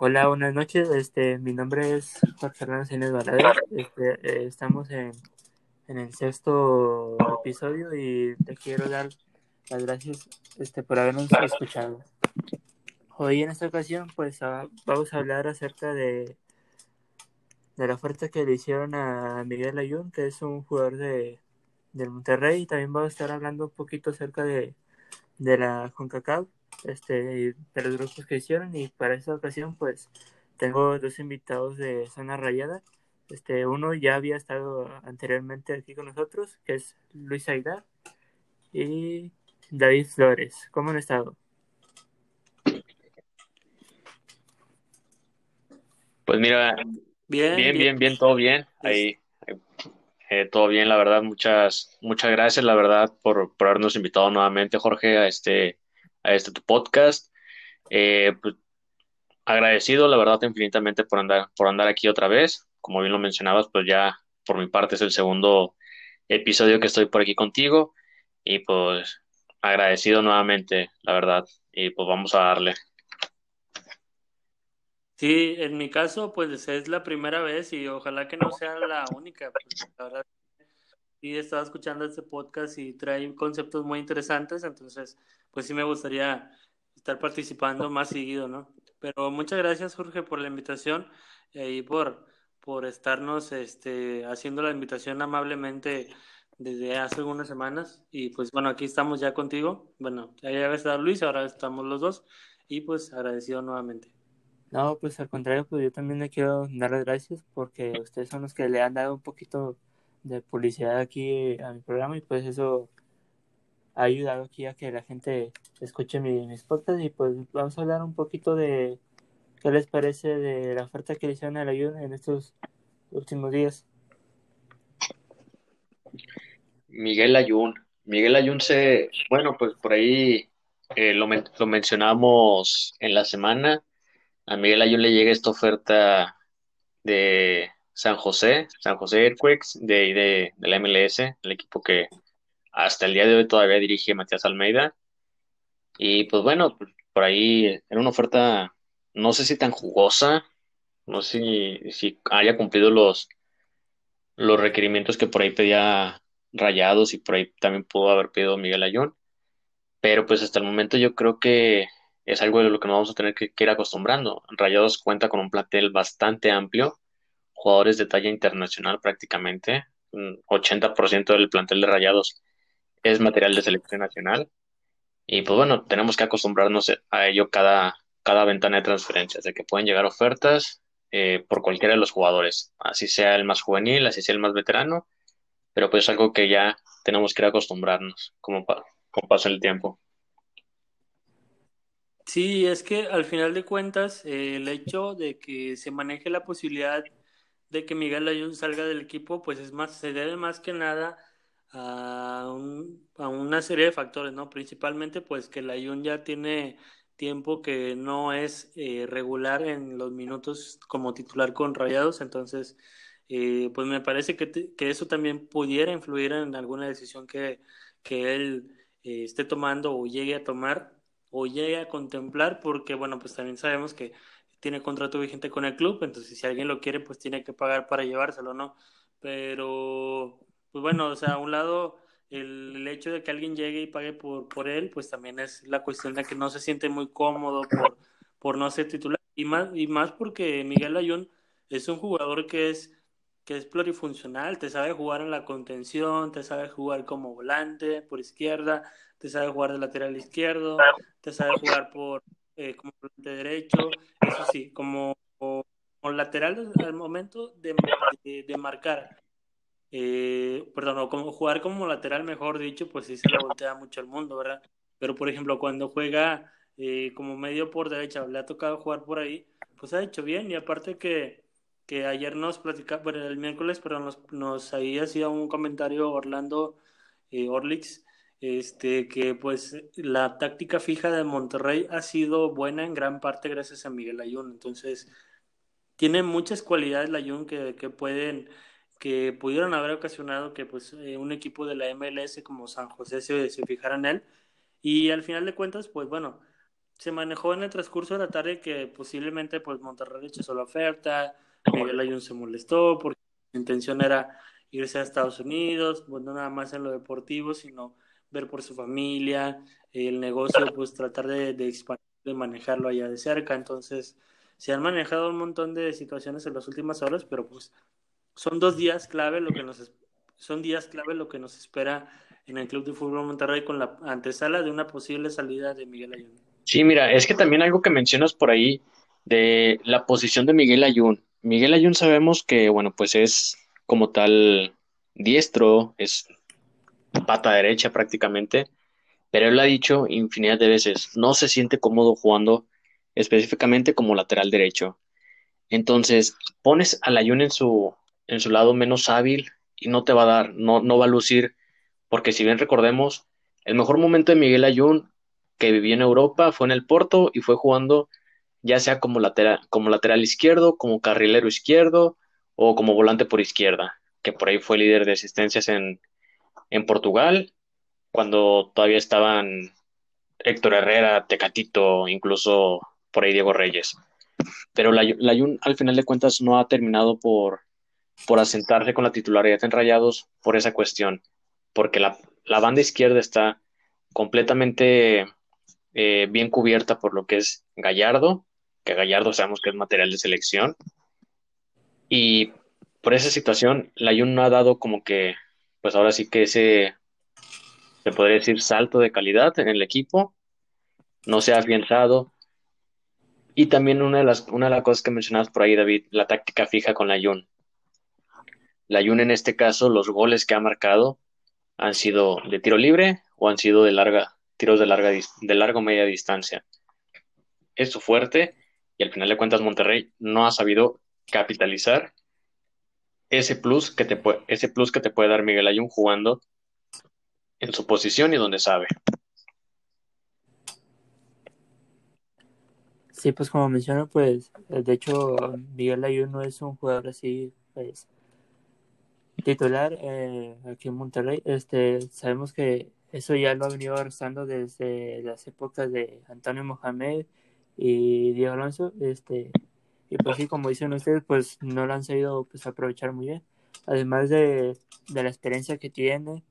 Hola, buenas noches. Este, mi nombre es Juan Fernando Cines Valadez. Este, eh, estamos en, en el sexto episodio y te quiero dar las gracias este, por habernos escuchado. Hoy en esta ocasión, pues ah, vamos a hablar acerca de, de la oferta que le hicieron a Miguel Ayun, que es un jugador de, del Monterrey, y también vamos a estar hablando un poquito acerca de, de la CONCACAF este, de los grupos que hicieron y para esta ocasión pues tengo dos invitados de Zona Rayada. Este, uno ya había estado anteriormente aquí con nosotros, que es Luis Aidar, y David Flores. ¿Cómo han estado? Pues mira, bien, bien, bien, bien, todo bien. Ahí, eh, todo bien, la verdad. Muchas, muchas gracias, la verdad, por, por habernos invitado nuevamente, Jorge, a este, a este tu podcast. Eh, pues, agradecido, la verdad, infinitamente por andar, por andar aquí otra vez. Como bien lo mencionabas, pues ya por mi parte es el segundo episodio que estoy por aquí contigo. Y pues agradecido nuevamente, la verdad. Y pues vamos a darle. Sí, en mi caso, pues es la primera vez y ojalá que no sea la única. Pues, sí estaba escuchando este podcast y trae conceptos muy interesantes, entonces pues sí me gustaría estar participando más seguido, ¿no? Pero muchas gracias Jorge por la invitación y por, por estarnos este, haciendo la invitación amablemente desde hace algunas semanas y pues bueno, aquí estamos ya contigo, bueno, ya había estado Luis, ahora estamos los dos y pues agradecido nuevamente. No, pues al contrario, pues yo también le quiero dar las gracias porque ustedes son los que le han dado un poquito de publicidad aquí a mi programa y pues eso ha ayudado aquí a que la gente escuche mi, mis podcasts y pues vamos a hablar un poquito de qué les parece de la oferta que le hicieron a la ayuda en estos últimos días. Miguel Ayun. Miguel Ayun se, bueno, pues por ahí eh, lo, lo mencionamos en la semana. A Miguel Ayun le llega esta oferta de San José, San José Earthquakes de, de, la MLS, el equipo que hasta el día de hoy todavía dirige Matías Almeida. Y pues bueno, por ahí era una oferta, no sé si tan jugosa, no sé si, si haya cumplido los, los requerimientos que por ahí pedía Rayados y por ahí también pudo haber pedido Miguel Ayón. Pero pues hasta el momento yo creo que es algo de lo que nos vamos a tener que, que ir acostumbrando. Rayados cuenta con un plantel bastante amplio jugadores de talla internacional prácticamente. Un 80% del plantel de Rayados es material de selección nacional. Y pues bueno, tenemos que acostumbrarnos a ello cada, cada ventana de transferencias, de que pueden llegar ofertas eh, por cualquiera de los jugadores, así sea el más juvenil, así sea el más veterano, pero pues es algo que ya tenemos que ir acostumbrarnos como, como pasa el tiempo. Sí, es que al final de cuentas, eh, el hecho de que se maneje la posibilidad de que Miguel Ayun salga del equipo, pues es más, se debe más que nada a, a una serie de factores, ¿no? Principalmente, pues que Ayun ya tiene tiempo que no es eh, regular en los minutos como titular con Rayados, entonces, eh, pues me parece que, que, eso también pudiera influir en alguna decisión que, que él eh, esté tomando o llegue a tomar o llegue a contemplar, porque bueno, pues también sabemos que tiene contrato vigente con el club, entonces si alguien lo quiere, pues tiene que pagar para llevárselo, ¿no? Pero, pues bueno, o sea, a un lado, el, hecho de que alguien llegue y pague por, por él, pues también es la cuestión de que no se siente muy cómodo por, por no ser titular. Y más, y más porque Miguel Ayun es un jugador que es que es plurifuncional, te sabe jugar en la contención, te sabe jugar como volante por izquierda, te sabe jugar de lateral izquierdo, te sabe jugar por eh, como volante derecho, eso sí, como, lateral al momento de, de, marcar, eh, perdón, o como jugar como lateral, mejor dicho, pues sí se le voltea mucho al mundo, ¿verdad? Pero por ejemplo, cuando juega eh, como medio por derecha, le ha tocado jugar por ahí, pues ha hecho bien, y aparte que, que ayer nos platicaba, bueno, el miércoles, pero nos, nos ahí hacía un comentario Orlando eh, Orlix, este, que pues la táctica fija de Monterrey ha sido buena en gran parte gracias a Miguel Ayun. Entonces, tiene muchas cualidades Ayun que, que pueden, que pudieron haber ocasionado que pues eh, un equipo de la MLS como San José se, se fijara en él. Y al final de cuentas, pues bueno, se manejó en el transcurso de la tarde que posiblemente pues Monterrey echó la oferta, Miguel Ayun se molestó porque su intención era irse a Estados Unidos, pues no nada más en lo deportivo, sino ver por su familia, el negocio, pues tratar de, de expandir, de manejarlo allá de cerca. Entonces, se han manejado un montón de situaciones en las últimas horas, pero pues son dos días clave lo que nos son días clave lo que nos espera en el Club de Fútbol Monterrey con la antesala de una posible salida de Miguel Ayun. Sí, mira, es que también algo que mencionas por ahí de la posición de Miguel Ayun. Miguel Ayun sabemos que, bueno, pues es como tal diestro, es pata derecha prácticamente, pero él ha dicho infinidad de veces, no se siente cómodo jugando específicamente como lateral derecho. Entonces, pones al Ayun en su, en su lado menos hábil y no te va a dar, no, no va a lucir, porque si bien recordemos, el mejor momento de Miguel Ayun que vivió en Europa fue en el Porto y fue jugando ya sea como lateral, como lateral izquierdo, como carrilero izquierdo o como volante por izquierda, que por ahí fue líder de asistencias en, en Portugal, cuando todavía estaban Héctor Herrera, Tecatito, incluso por ahí Diego Reyes. Pero la, la al final de cuentas no ha terminado por, por asentarse con la titularidad en Rayados por esa cuestión, porque la, la banda izquierda está completamente eh, bien cubierta por lo que es Gallardo, que Gallardo sabemos que es material de selección, y por esa situación la Jun no ha dado como que, pues ahora sí que ese, se podría decir, salto de calidad en el equipo, no se ha afianzado, y también una de las, una de las cosas que mencionabas por ahí, David, la táctica fija con la Jun. La Jun en este caso, los goles que ha marcado han sido de tiro libre o han sido de larga, tiros de larga de largo media distancia. Es su fuerte y al final de cuentas Monterrey no ha sabido capitalizar ese plus que te puede, ese plus que te puede dar Miguel Ayun jugando en su posición y donde sabe. Sí, pues como menciono, pues de hecho Miguel Ayun no es un jugador así, pues titular eh, aquí en Monterrey. Este, sabemos que eso ya lo ha venido arrastrando desde las épocas de Antonio Mohamed y Diego Alonso. Este, y pues sí, como dicen ustedes, pues no lo han sabido pues, aprovechar muy bien. Además de, de la experiencia que tiene,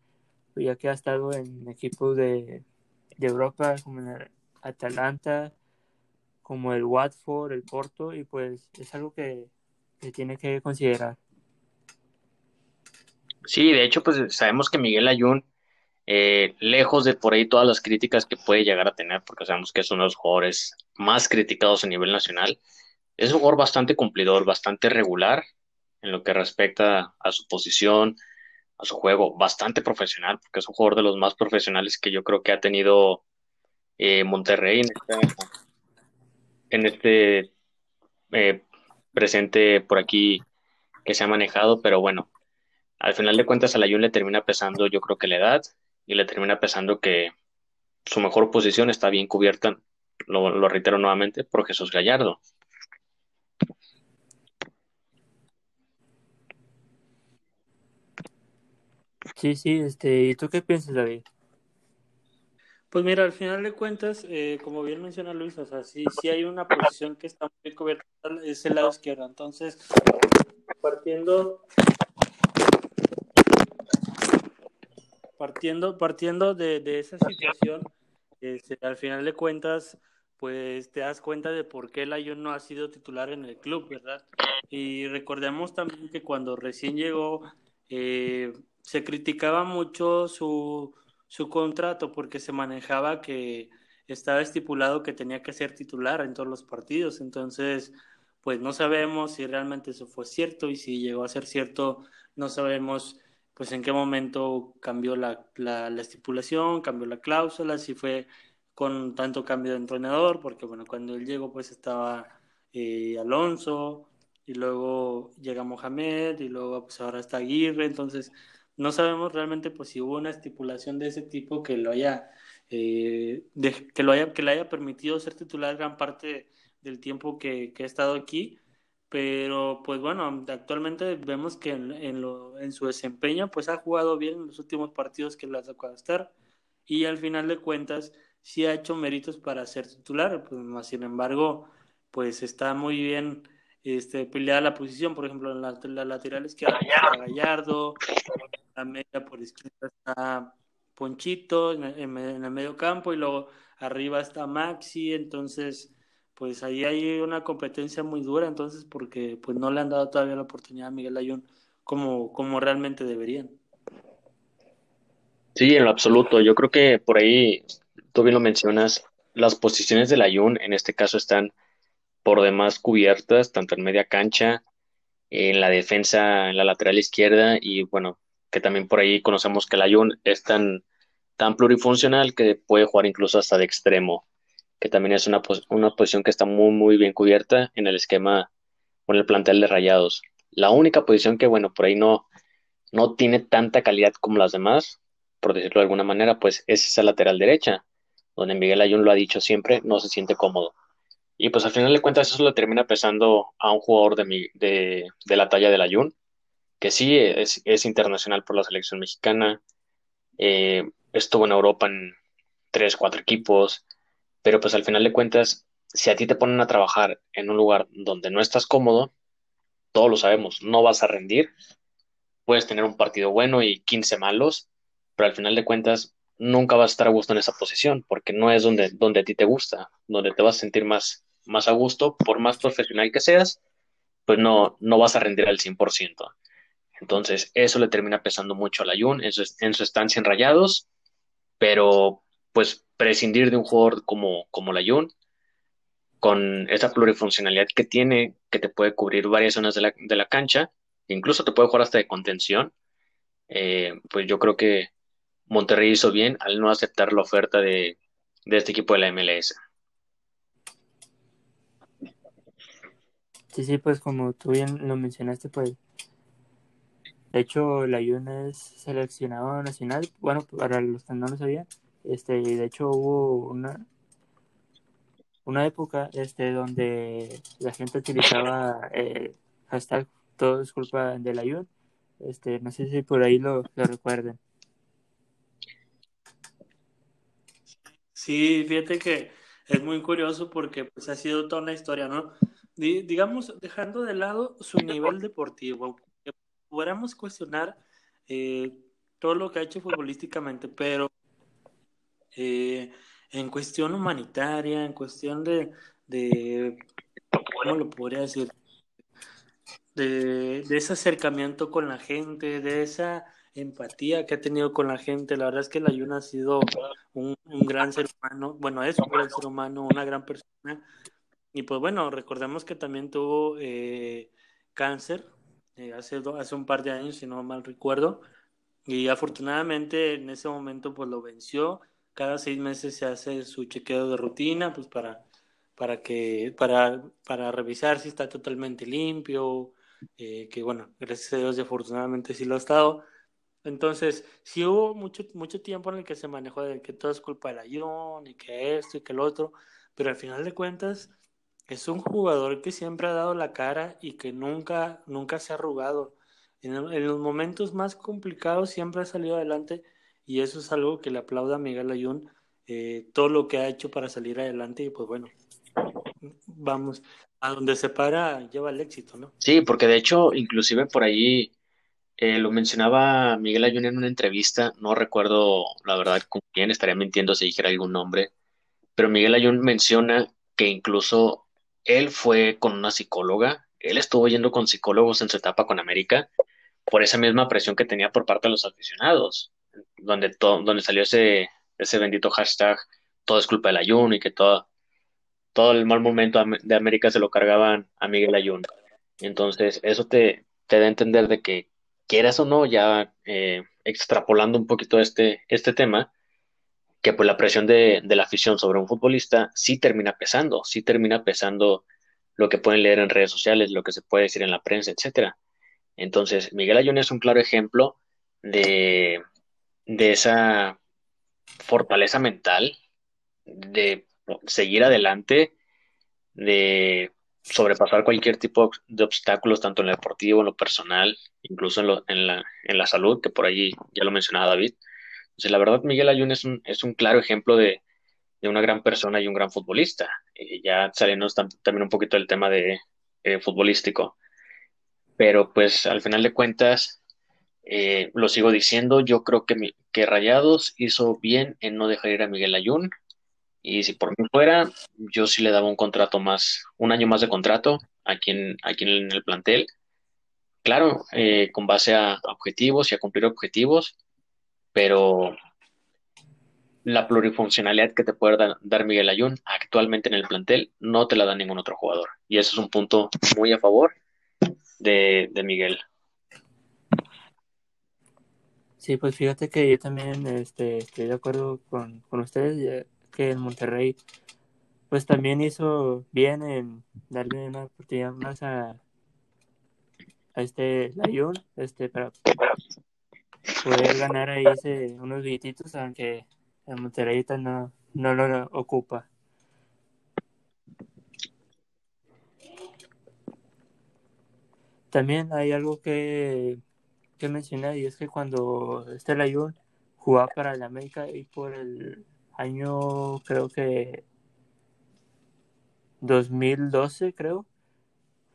pues, ya que ha estado en equipos de, de Europa como en el Atalanta, como el Watford, el Porto, y pues es algo que, se tiene que considerar. Sí, de hecho, pues sabemos que Miguel Ayun, eh, lejos de por ahí todas las críticas que puede llegar a tener, porque sabemos que es uno de los jugadores más criticados a nivel nacional, es un jugador bastante cumplidor, bastante regular en lo que respecta a su posición, a su juego, bastante profesional, porque es un jugador de los más profesionales que yo creo que ha tenido eh, Monterrey en, este eh, presente por aquí que se ha manejado, pero bueno, al final de cuentas a la Jun le termina pesando yo creo que la edad y le termina pesando que su mejor posición está bien cubierta, lo reitero nuevamente, por Jesús Gallardo. Sí, sí, este, ¿y tú qué piensas, David? Pues mira, al final de cuentas, eh, como bien menciona Luis, o sea, sí, sí hay una posición que está muy cubierta, es el lado izquierdo. Entonces, partiendo, partiendo, partiendo de, de esa situación, este, al final de cuentas, pues te das cuenta de por qué el Ayun no ha sido titular en el club, ¿verdad? Y recordemos también que cuando recién llegó, eh, se criticaba mucho su su contrato porque se manejaba que estaba estipulado que tenía que ser titular en todos los partidos. Entonces, pues no sabemos si realmente eso fue cierto y si llegó a ser cierto, no sabemos pues en qué momento cambió la, la, estipulación, cambió la cláusula, si fue con tanto cambio de entrenador, porque bueno, cuando él llegó pues estaba eh, Alonso y luego llega Mohamed y luego pues ahora está Aguirre, entonces no sabemos realmente pues si hubo una estipulación de ese tipo que lo haya, eh, que lo haya, que le haya permitido ser titular gran parte del tiempo que, que ha estado aquí. Pero pues bueno, actualmente vemos que en, en, lo, en su desempeño pues ha jugado bien en los últimos partidos que le ha tocado estar. Y al final de cuentas sí ha hecho méritos para ser titular, pues más sin embargo, pues está muy bien este, peleada la posición, por ejemplo, en la, la lateral izquierda Gallardo, la media por izquierda está Ponchito en, el medio campo y luego arriba está Maxi, entonces pues ahí hay una competencia muy dura, entonces porque pues no le han dado todavía la oportunidad a Miguel Ayun como, como realmente deberían. Sí, en lo absoluto. Yo creo que por ahí, tú bien lo mencionas, las posiciones del Ayun en este caso están por demás cubiertas, tanto en media cancha, en la defensa, en la lateral izquierda y bueno, que también por ahí conocemos que el Ayun es tan, tan plurifuncional que puede jugar incluso hasta de extremo, que también es una, una posición que está muy, muy bien cubierta en el esquema o en el plantel de Rayados. La única posición que, bueno, por ahí no, no tiene tanta calidad como las demás, por decirlo de alguna manera, pues es esa lateral derecha, donde Miguel Ayun lo ha dicho siempre, no se siente cómodo. Y pues al final de cuentas eso le termina pesando a un jugador de, de, de la talla del Ayun, que sí es, internacional por la selección mexicana, eh, estuvo en Europa en tres, cuatro equipos, pero pues al final de cuentas, si a ti te ponen a trabajar en un lugar donde no estás cómodo, todos lo sabemos, no vas a rendir, puedes tener un partido bueno y 15 malos, pero al final de cuentas nunca vas a estar a gusto en esa posición, porque no es donde, donde a ti te gusta, donde te vas a sentir más, más a gusto, por más profesional que seas, pues no, no vas a rendir al 100%. Entonces, eso le termina pesando mucho a Ayun en su, en su estancia en Rayados, pero pues prescindir de un jugador como, como Ayun, con esa plurifuncionalidad que tiene, que te puede cubrir varias zonas de la, de la cancha, incluso te puede jugar hasta de contención, eh, pues yo creo que Monterrey hizo bien al no aceptar la oferta de, este equipo de la MLS. Sí, sí, pues como tú bien lo mencionaste, pues de hecho la Yuna es seleccionado nacional, bueno, para los que no lo sabían, este, de hecho hubo una una época este donde la gente utilizaba eh, hashtag todo es culpa de la Yun, este, no sé si por ahí lo, lo recuerden. Sí, fíjate que es muy curioso porque pues ha sido toda una historia, ¿no? digamos, dejando de lado su nivel deportivo, pudiéramos cuestionar eh, todo lo que ha hecho futbolísticamente, pero eh, en cuestión humanitaria, en cuestión de, de ¿cómo lo podría decir? De, ese acercamiento con la gente, de esa empatía que ha tenido con la gente. La verdad es que la Yuna ha sido un, gran ser humano, bueno, es un gran ser humano, una gran persona. Y pues bueno, recordemos que también tuvo eh, cáncer eh, hace, hace un par de años, si no mal recuerdo. Y afortunadamente en ese momento pues lo venció. Cada seis meses se hace su chequeo de rutina, pues para, para que, para, para revisar si está totalmente limpio, eh, que bueno, gracias a Dios afortunadamente sí lo ha estado entonces, sí hubo mucho, mucho tiempo en el que se manejó de que todo es culpa del Ayón y que esto y que el otro, pero al final de cuentas es un jugador que siempre ha dado la cara y que nunca, nunca se ha arrugado. En, los momentos más complicados siempre ha salido adelante y eso es algo que le aplauda a Miguel Ayun, eh, todo lo que ha hecho para salir adelante y pues bueno, vamos, a donde se para lleva el éxito, ¿no? Sí, porque de hecho, inclusive por ahí eh, lo mencionaba Miguel Ayun en una entrevista, no recuerdo la verdad con quién, estaría mintiendo si dijera algún nombre, pero Miguel Ayun menciona que incluso él fue con una psicóloga, él estuvo yendo con psicólogos en su etapa con América por esa misma presión que tenía por parte de los aficionados, donde, donde salió ese, ese bendito hashtag, todo es culpa del Ayun y que todo, todo el mal momento de América se lo cargaban a Miguel Ayun. Entonces, eso te, te da a entender de que quieras o no, ya eh, extrapolando un poquito este, este tema, que pues la presión de, la afición sobre un futbolista sí termina pesando, sí termina pesando lo que pueden leer en redes sociales, lo que se puede decir en la prensa, etcétera. Entonces, Miguel Ayun es un claro ejemplo de, de esa fortaleza mental, de seguir adelante, de sobrepasar cualquier tipo de obstáculos, tanto en lo deportivo, en lo personal, incluso en, lo, en, la, en la salud, que por allí ya lo mencionaba David. La verdad, Miguel Ayun es un, es un claro ejemplo de, de una gran persona y un gran futbolista. Y ya saliendo también un poquito del tema de eh, futbolístico. Pero pues al final de cuentas, eh, lo sigo diciendo, yo creo que, Rayados hizo bien en no dejar ir a Miguel Ayun. Y si por mí fuera, yo sí le daba un contrato más, un año más de contrato aquí en, aquí en el plantel. Claro, eh, con base a objetivos y a cumplir objetivos, pero la plurifuncionalidad que te puede dar Miguel Ayun actualmente en el plantel no te la da ningún otro jugador. Y eso es un punto muy a favor de, de Miguel. Sí, pues fíjate que yo también este, estoy de acuerdo con, con ustedes, que el Monterrey pues también hizo bien en darle una oportunidad más a, a este Layun, este, para poder ganar ahí ese, unos billetitos, aunque el Monterrey no, no lo ocupa. También hay algo que, que mencionar y es que cuando este Layun jugaba para el América y por el año creo que 2012 creo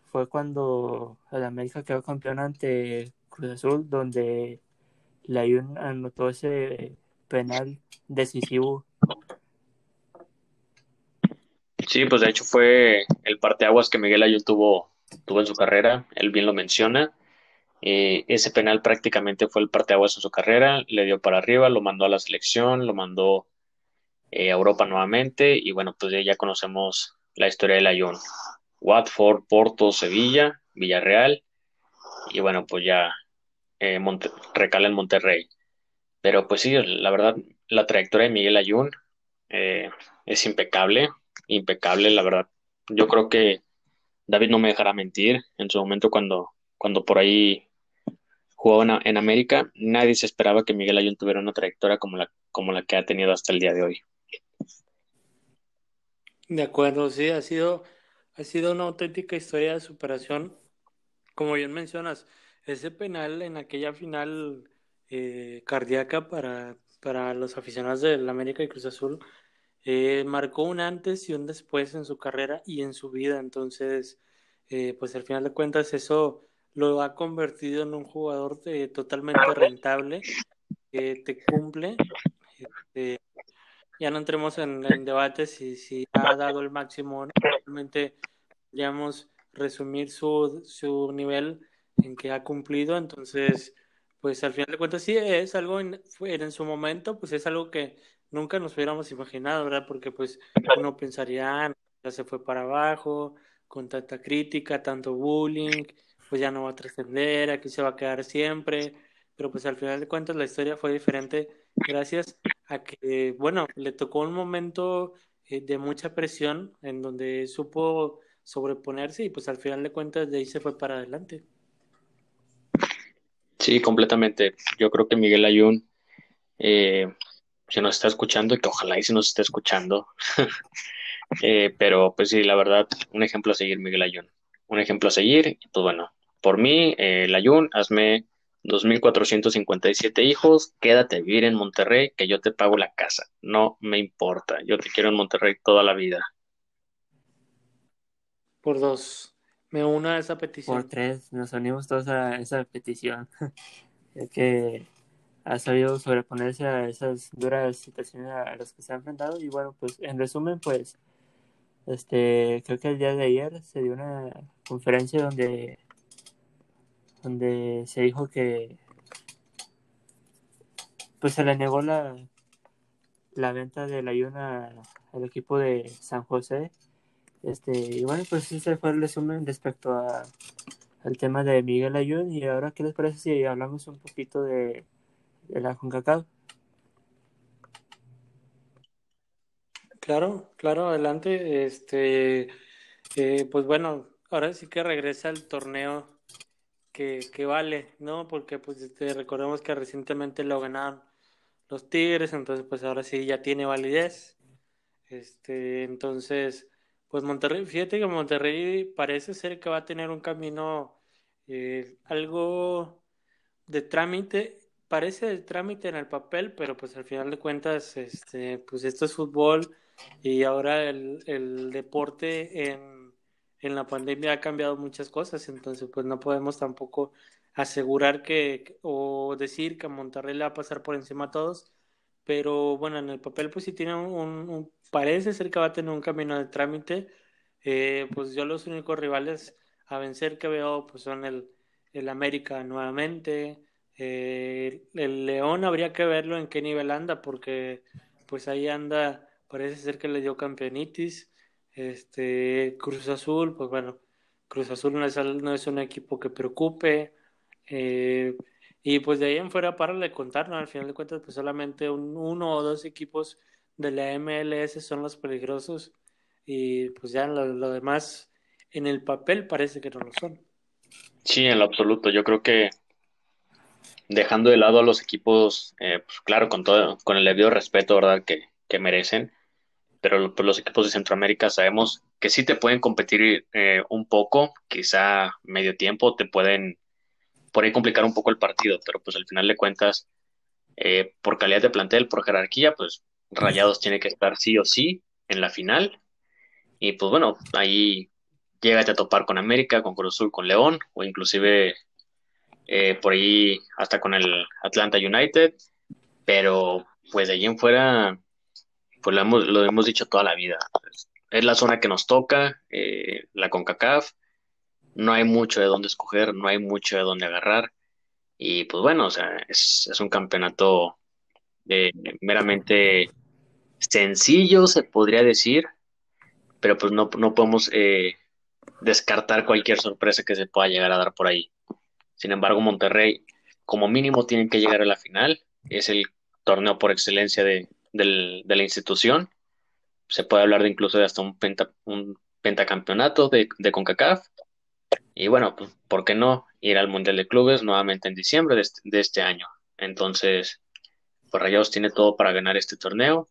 fue cuando el América quedó campeón ante Cruz Azul donde Layun anotó ese penal decisivo Sí, pues de hecho fue el parteaguas que Miguel Ayun tuvo, tuvo en su carrera, él bien lo menciona. Eh, ese penal prácticamente fue el parteaguas en su carrera, le dio para arriba, lo mandó a la selección, lo mandó eh, a Europa nuevamente y bueno, pues ya conocemos la historia del Ayun. Watford, Porto, Sevilla, Villarreal y bueno, pues ya eh, recala en Monterrey. Pero pues sí, la verdad, la trayectoria de Miguel Ayun eh, es impecable, impecable, la verdad. Yo creo que David no me dejará mentir. En su momento, cuando, cuando por ahí jugaba en, América, nadie se esperaba que Miguel Ayun tuviera una trayectoria como la, como la que ha tenido hasta el día de hoy. De acuerdo, sí, ha sido, ha sido una auténtica historia de superación. Como bien mencionas, ese penal en aquella final eh, cardíaca para, para los aficionados del América y Cruz Azul eh, marcó un antes y un después en su carrera y en su vida. Entonces, eh, pues al final de cuentas eso lo ha convertido en un jugador totalmente rentable, que te cumple. Este, ya no entremos en, en debates si, si ha dado el máximo. Realmente podríamos resumir su, su nivel en que ha cumplido. Entonces, pues al final de cuentas sí es algo en, en su momento, pues es algo que nunca nos hubiéramos imaginado, ¿verdad? Porque pues uno pensaría, ah, ya se fue para abajo, con tanta crítica, tanto bullying, pues ya no va a trascender, aquí se va a quedar siempre, pero pues al final de cuentas la historia fue diferente gracias a que, bueno, le tocó un momento eh, de mucha presión en donde supo sobreponerse y pues al final de cuentas de ahí se fue para adelante. Sí, completamente. Yo creo que Miguel Ayun eh, se nos está escuchando y que ojalá y se nos esté escuchando. Eh, pero pues sí, la verdad, un ejemplo a seguir, Miguel Ayun. Un ejemplo a seguir. Y pues bueno, por mí, eh, el Ayun, hazme 2.457 hijos, quédate vivir en Monterrey, que yo te pago la casa. No me importa, yo te quiero en Monterrey toda la vida. Por dos, me uno a esa petición. Por tres, nos unimos todos a esa petición. es que ha sabido sobreponerse a esas duras situaciones a las que se ha enfrentado y bueno, pues en resumen, pues este creo que el día de ayer se dio una conferencia donde donde se dijo que pues se le negó la la venta de la Yuna al equipo de San José este y bueno pues ese fue el resumen respecto a al tema de Miguel Ayun y ahora qué les parece si hablamos un poquito de de la CONCACAF. Claro, claro, adelante. Este, eh, pues bueno, ahora sí que regresa el torneo que, que vale, ¿no? Porque pues este, recordemos que recientemente lo ganaron los Tigres, entonces pues ahora sí ya tiene validez. Este, entonces, pues Monterrey, fíjate que Monterrey parece ser que va a tener un camino eh, algo de trámite parece el trámite en el papel, pero pues al final de cuentas, este, pues esto es fútbol, y ahora el, el deporte en, en la pandemia ha cambiado muchas cosas, entonces pues no podemos tampoco asegurar que o decir que Monterrey le va a pasar por encima a todos, pero bueno, en el papel pues sí tiene un, parece ser que va a tener un camino de trámite, eh, pues yo los únicos rivales a vencer que veo pues son el, el América nuevamente, eh, el León habría que verlo en qué nivel anda, porque pues ahí anda, parece ser que le dio campeonitis, este Cruz Azul, pues bueno, Cruz Azul no es, no es un equipo que preocupe, eh, y pues de ahí en fuera para de contar, ¿no? Al final de cuentas, pues solamente un, uno o dos equipos de la MLS son los peligrosos y pues ya lo, demás en el papel parece que no lo son. Sí, en lo absoluto. Yo creo que dejando de lado a los equipos, eh, pues claro, con todo, con el debido respeto, ¿verdad? Que, que merecen, pero pues, los equipos de Centroamérica sabemos que sí te pueden competir eh, un poco, quizá medio tiempo, te pueden por ahí complicar un poco el partido, pero pues al final de cuentas, eh, por calidad de plantel, por jerarquía, pues Rayados tiene que estar sí o sí en la final. Y pues bueno, ahí llégate a topar con América, con Cruz Azul, con León, o inclusive eh, por ahí hasta con el Atlanta United. Pero pues de allí en fuera, pues lo hemos, lo hemos dicho toda la vida. Es la zona que nos toca, eh, la CONCACAF no hay mucho de dónde escoger, no hay mucho de dónde agarrar. Y pues bueno, o sea, es, un campeonato de, meramente sencillo, se podría decir, pero pues no, no podemos eh, descartar cualquier sorpresa que se pueda llegar a dar por ahí. Sin embargo, Monterrey, como mínimo, tienen que llegar a la final. Es el torneo por excelencia de, la institución. Se puede hablar de incluso de hasta un, un pentacampeonato de, de CONCACAF. Y bueno, pues, ¿por qué no ir al Mundial de Clubes nuevamente en diciembre de este, este año? Entonces, pues Rayados tiene todo para ganar este torneo.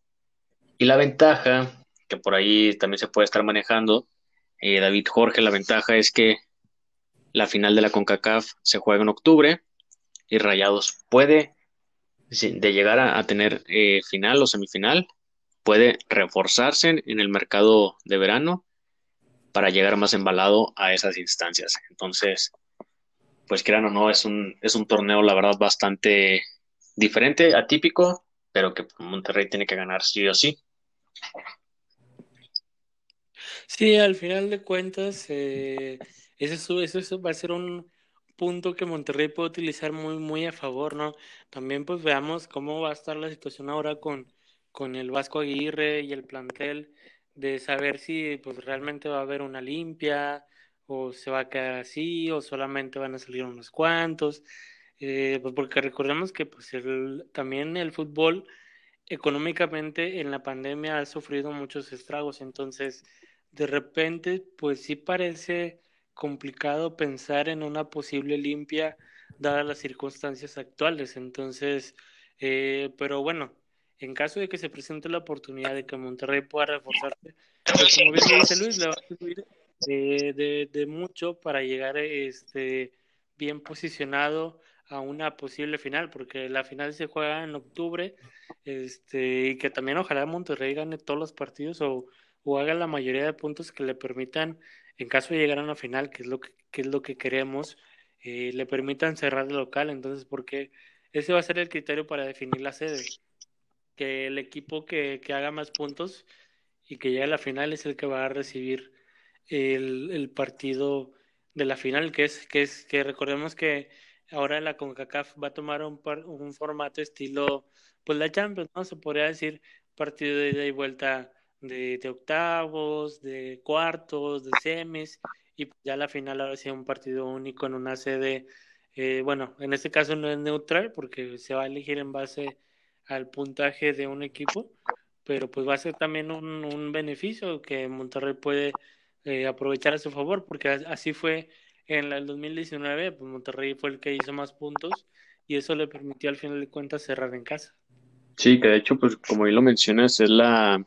Y la ventaja, que por ahí también se puede estar manejando, eh, David Jorge, la ventaja es que la final de la CONCACAF se juega en octubre y Rayados puede, de llegar a, tener eh, final o semifinal, puede reforzarse en el mercado de verano para llegar más embalado a esas instancias. Entonces, pues crean o no, es un, es un torneo, la verdad, bastante diferente, atípico, pero que Monterrey tiene que ganar sí o sí. Sí, al final de cuentas, eh, eso, eso, va a ser un punto que Monterrey puede utilizar muy, muy a favor, ¿no? También pues veamos cómo va a estar la situación ahora con, con el Vasco Aguirre y el plantel de saber si pues realmente va a haber una limpia o se va a quedar así o solamente van a salir unos cuantos eh, pues porque recordemos que pues el, también el fútbol económicamente en la pandemia ha sufrido muchos estragos entonces de repente pues sí parece complicado pensar en una posible limpia dadas las circunstancias actuales entonces eh, pero bueno en caso de que se presente la oportunidad de que Monterrey pueda reforzarse, pues como bien dice Luis, le va a servir de, mucho para llegar este, bien posicionado a una posible final, porque la final se juega en octubre, este, y que también ojalá Monterrey gane todos los partidos o, haga la mayoría de puntos que le permitan, en caso de llegar a una final, que es lo que, es lo que queremos, eh, le permitan cerrar el local, entonces, porque ese va a ser el criterio para definir la sede que el equipo que, haga más puntos y que llegue a la final es el que va a recibir el, partido de la final, que es, que es que recordemos que ahora la CONCACAF va a tomar un, un formato estilo, pues la Champions, ¿no? Se podría decir partido de ida y vuelta de, octavos, de cuartos, de semis, y ya la final ahora sí un partido único en una sede, eh, bueno, en este caso no es neutral porque se va a elegir en base al puntaje de un equipo, pero pues va a ser también un, un beneficio que Monterrey puede eh, aprovechar a su favor, porque así fue en el 2019, pues Monterrey fue el que hizo más puntos y eso le permitió al final de cuentas cerrar en casa. Sí, que de hecho, pues como bien lo mencionas, es la,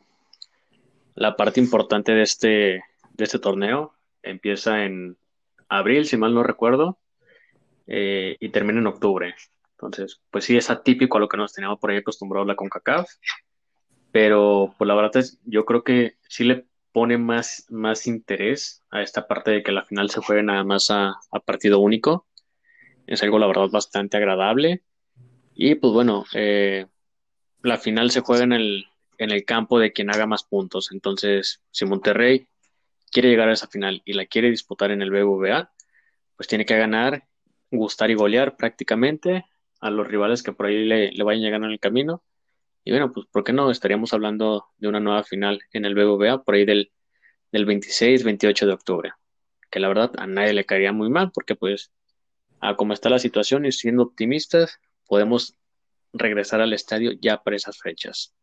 la parte importante de este, de este torneo. Empieza en abril, si mal no recuerdo, eh, y termina en octubre. Entonces, pues sí, es atípico a lo que nos teníamos por ahí acostumbrados la CONCACAF. pero pues, la verdad es, yo creo que sí le pone más, más interés a esta parte de que la final se juegue nada más a, partido único. Es algo, la verdad, bastante agradable. Y pues bueno, eh, la final se juega en el, en el campo de quien haga más puntos. Entonces, si Monterrey quiere llegar a esa final y la quiere disputar en el BBVA, pues tiene que ganar, gustar y golear prácticamente a los rivales que por ahí le, le vayan llegando en el camino. Y bueno, pues ¿por qué no? Estaríamos hablando de una nueva final en el BBVA por ahí del, del 26-28 de octubre. Que la verdad a nadie le caería muy mal porque pues a como está la situación y siendo optimistas, podemos regresar al estadio ya para esas fechas.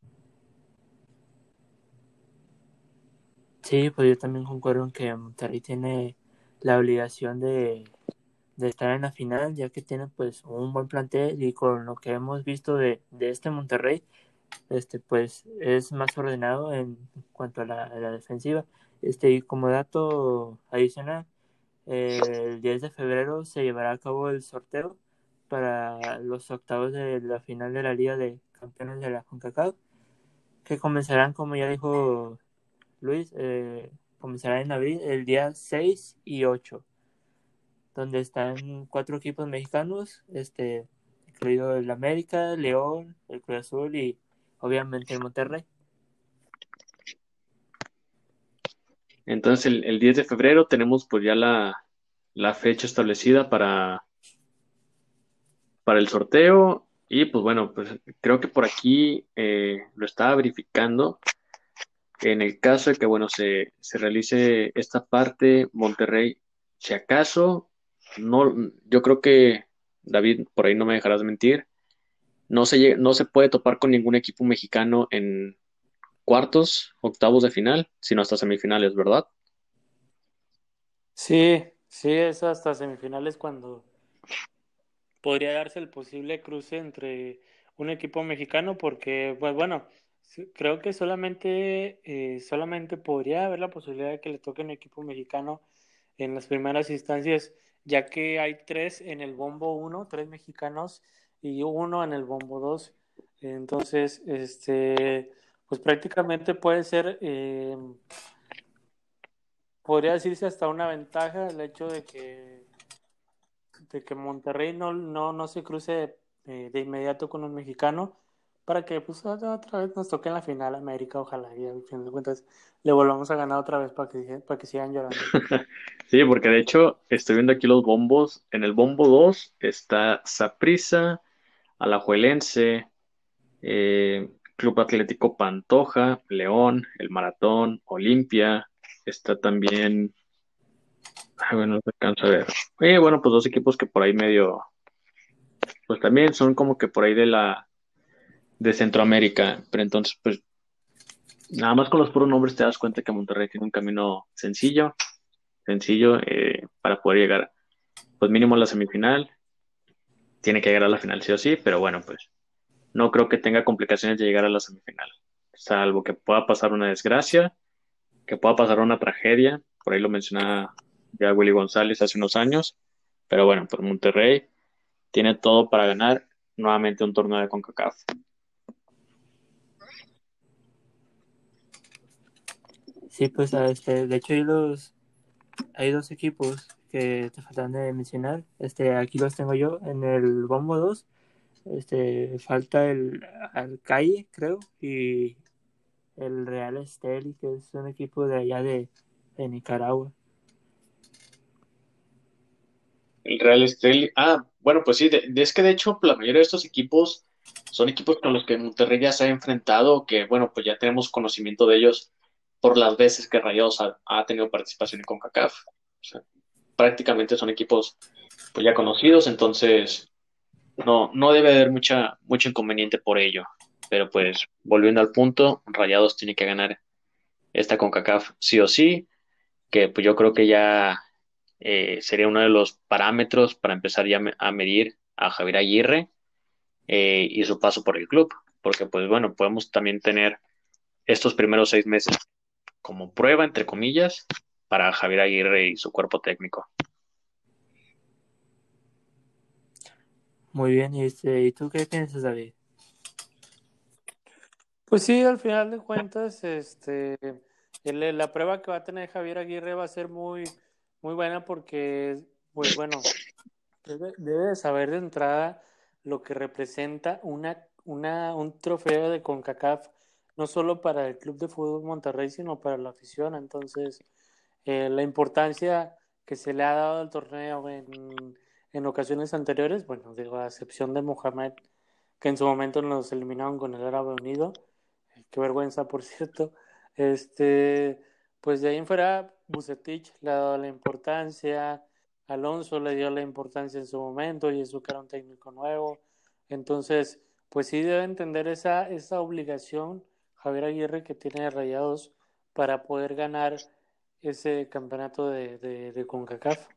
Sí, pues yo también concuerdo en que Monterrey tiene la obligación de, estar en la final, ya que tiene pues un buen plantel y con lo que hemos visto de, este Monterrey, este pues es más ordenado en cuanto a la, defensiva. Este, y como dato adicional, el 10 de febrero se llevará a cabo el sorteo para los octavos de la final de la Liga de Campeones de la CONCACAF, que comenzarán, como ya dijo Luis, eh, comenzará en abril el día 6 y 8, donde están cuatro equipos mexicanos, este, incluido el América, León, el Cruz Azul y obviamente el Monterrey. Entonces el, el 10 de febrero tenemos pues ya la, la fecha establecida para, para el sorteo y pues bueno, pues creo que por aquí eh, lo estaba verificando en el caso de que, bueno, se, se realice esta parte, Monterrey, si acaso, no, yo creo que, David, por ahí no me dejarás mentir, no se, no se puede topar con ningún equipo mexicano en cuartos, octavos de final, sino hasta semifinales, ¿verdad? Sí, sí, es hasta semifinales cuando podría darse el posible cruce entre un equipo mexicano, porque, pues bueno, creo que solamente, eh, solamente podría haber la posibilidad de que le toque un equipo mexicano en las primeras instancias, ya que hay tres en el bombo 1, tres mexicanos y uno en el bombo 2. Entonces, este, pues prácticamente puede ser, eh, podría decirse hasta una ventaja el hecho de que, de que Monterrey no, no, no se cruce eh, de inmediato con un mexicano para que pues otra vez nos toque en la final América, ojalá, y al fin de cuentas le volvamos a ganar otra vez para que, para que sigan llorando. sí, porque de hecho estoy viendo aquí los bombos, en el bombo 2 está Saprisa, Alajuelense, eh, Club Atlético Pantoja, León, El Maratón, Olimpia, está también, ay, bueno, no se alcanza a ver, eh, bueno, pues dos equipos que por ahí medio, pues también son como que por ahí de la de Centroamérica. Pero entonces, pues, nada más con los puros nombres te das cuenta que Monterrey tiene un camino sencillo, sencillo eh, para poder llegar, pues mínimo a la semifinal. Tiene que llegar a la final sí o sí, pero bueno, pues no creo que tenga complicaciones de llegar a la semifinal. Salvo que pueda pasar una desgracia, que pueda pasar una tragedia. Por ahí lo mencionaba ya Willy González hace unos años. Pero bueno, pues Monterrey tiene todo para ganar nuevamente un torneo de CONCACAF. Sí, pues este, de hecho hay los hay dos equipos que te faltan de mencionar. Este, aquí los tengo yo en el bombo 2. Este, falta el Alcalle, creo, y el Real Esteli, que es un equipo de allá de, Nicaragua. El Real Esteli, ah, bueno, pues sí, es que de hecho la mayoría de estos equipos son equipos con los que Monterrey ya se ha enfrentado, que bueno, pues ya tenemos conocimiento de ellos por las veces que Rayados ha, tenido participación en CONCACAF. prácticamente son equipos pues ya conocidos, entonces no, no debe haber mucha, mucho inconveniente por ello. Pero pues, volviendo al punto, Rayados tiene que ganar esta CONCACAF sí o sí, que pues yo creo que ya eh, sería uno de los parámetros para empezar ya a medir a Javier Aguirre eh, y su paso por el club, porque pues bueno, podemos también tener estos primeros seis meses como prueba, entre comillas, para Javier Aguirre y su cuerpo técnico. Muy bien, ¿y, este, ¿y tú qué piensas, David? Pues sí, al final de cuentas, este, la prueba que va a tener Javier Aguirre va a ser muy, muy buena porque, pues bueno, debe, de saber de entrada lo que representa una, una, un trofeo de CONCACAF, no solo para el Club de Fútbol Monterrey, sino para la afición. Entonces, eh, la importancia que se le ha dado al torneo en, en ocasiones anteriores, bueno, digo, a excepción de Mohamed, que en su momento nos eliminaron con el Árabe Unido, qué vergüenza, por cierto. Este, pues de ahí en fuera, Bucetich le ha dado la importancia, Alonso le dio la importancia en su momento, y eso que era un técnico nuevo. Entonces, pues sí debe entender esa, esa obligación Javier Aguirre que tiene Rayados para poder ganar ese campeonato de, CONCACAF.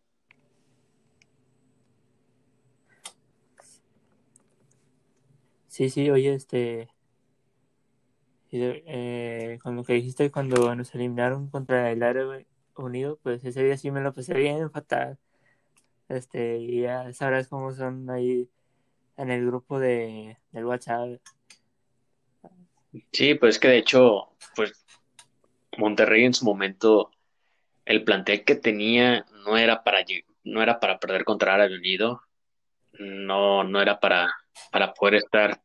Sí, sí, oye, este, eh, con lo que dijiste cuando nos eliminaron contra el Árabe Unido, pues ese día sí me lo pasé bien fatal. Este, y ya sabrás cómo son ahí en el grupo de, del WhatsApp. Sí, pues que de hecho, pues Monterrey en su momento, el plantel que tenía no era para no era para perder contra Árabe Unido, no, no era para, para poder estar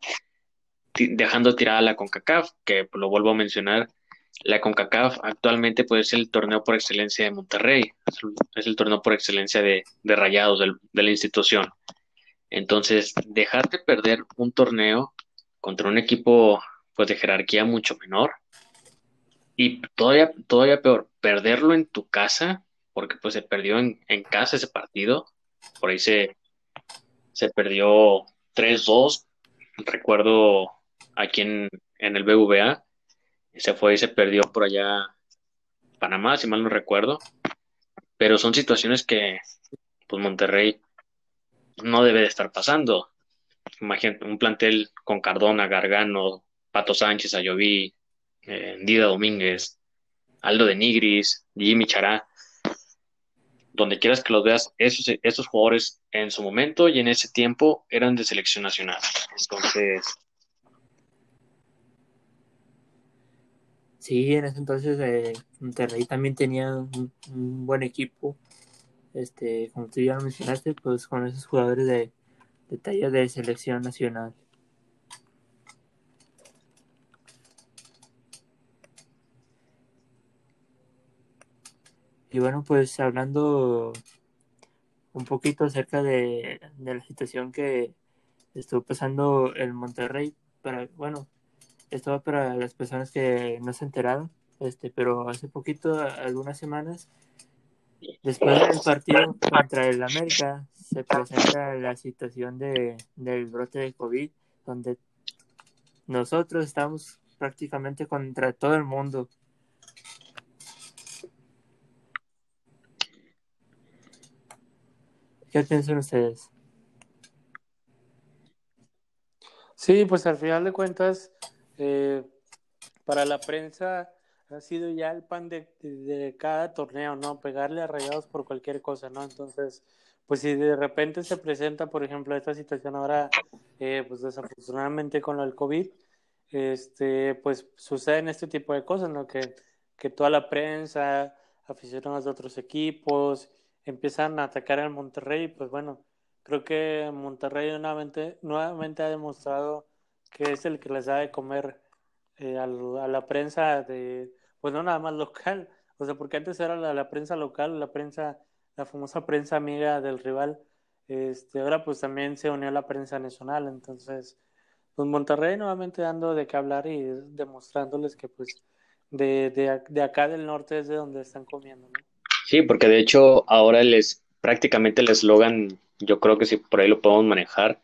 dejando tirada la CONCACAF, que lo vuelvo a mencionar, la CONCACAF actualmente puede ser el torneo por excelencia de Monterrey, es el torneo por excelencia de, rayados de la institución. Entonces, dejarte perder un torneo contra un equipo pues de jerarquía mucho menor y todavía, todavía peor, perderlo en tu casa, porque pues se perdió en, en casa ese partido, por ahí se, se perdió 3-2, recuerdo aquí en, el BVA. Se fue y se perdió por allá Panamá, si mal no recuerdo. Pero son situaciones que pues Monterrey no debe de estar pasando. Imagínate un plantel con Cardona, Gargano, Pato Sánchez, Ayoví, eh, Dida Domínguez, Aldo de Nigris, Jimmy Chará. Donde quieras que los veas, esos, esos jugadores en su momento y en ese tiempo eran de selección nacional. Entonces, Sí, en ese entonces eh, Monterrey también tenía un, buen equipo. Este, como tú ya lo mencionaste, pues con esos jugadores de, de talla de selección nacional. Y bueno, pues hablando un poquito acerca de, la situación que estuvo pasando el Monterrey, para, bueno, esto va para las personas que no se enteraron, este, pero hace poquito, algunas semanas, después del partido contra el América, se presenta la situación de, del brote de COVID, donde nosotros estamos prácticamente contra todo el mundo. ¿Qué piensan ustedes? Sí, pues al final de cuentas, eh, para la prensa ha sido ya el pan de, cada torneo, ¿no? Pegarle a rayados por cualquier cosa, ¿no? Entonces, pues si de repente se presenta, por ejemplo, esta situación ahora, eh, pues desafortunadamente con el COVID, este, pues suceden este tipo de cosas, ¿no? Que, que toda la prensa, aficionados de otros equipos, empiezan a atacar al Monterrey, pues bueno, creo que Monterrey nuevamente, nuevamente ha demostrado que es el que les da de comer eh, a, la prensa de, pues no nada más local, o sea, porque antes era la, prensa local, la prensa, la famosa prensa amiga del rival, este, ahora pues también se unió a la prensa nacional, entonces, pues Monterrey nuevamente dando de qué hablar y demostrándoles que pues de, de, acá del norte es de donde están comiendo, ¿no? Sí, porque de hecho ahora les prácticamente el eslogan, yo creo que si por ahí lo podemos manejar,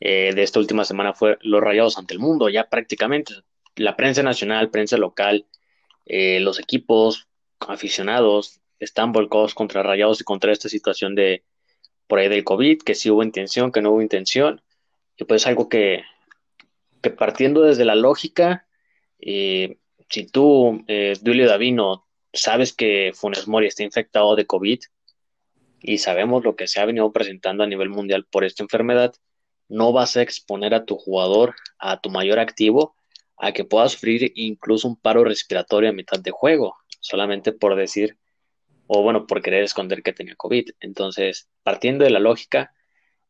eh, de esta última semana fue los rayados ante el mundo, ya prácticamente. La prensa nacional, prensa local, eh, los equipos aficionados están volcados contra rayados y contra esta situación de por ahí del COVID, que sí hubo intención, que no hubo intención. Y pues algo que, que partiendo desde la lógica, eh, si tú, eh, Julio Davino, sabes que Funes Mori está infectado de COVID y sabemos lo que se ha venido presentando a nivel mundial por esta enfermedad, no vas a exponer a tu jugador, a tu mayor activo, a que pueda sufrir incluso un paro respiratorio a mitad de juego, solamente por decir, o bueno, por querer esconder que tenía COVID. Entonces, partiendo de la lógica,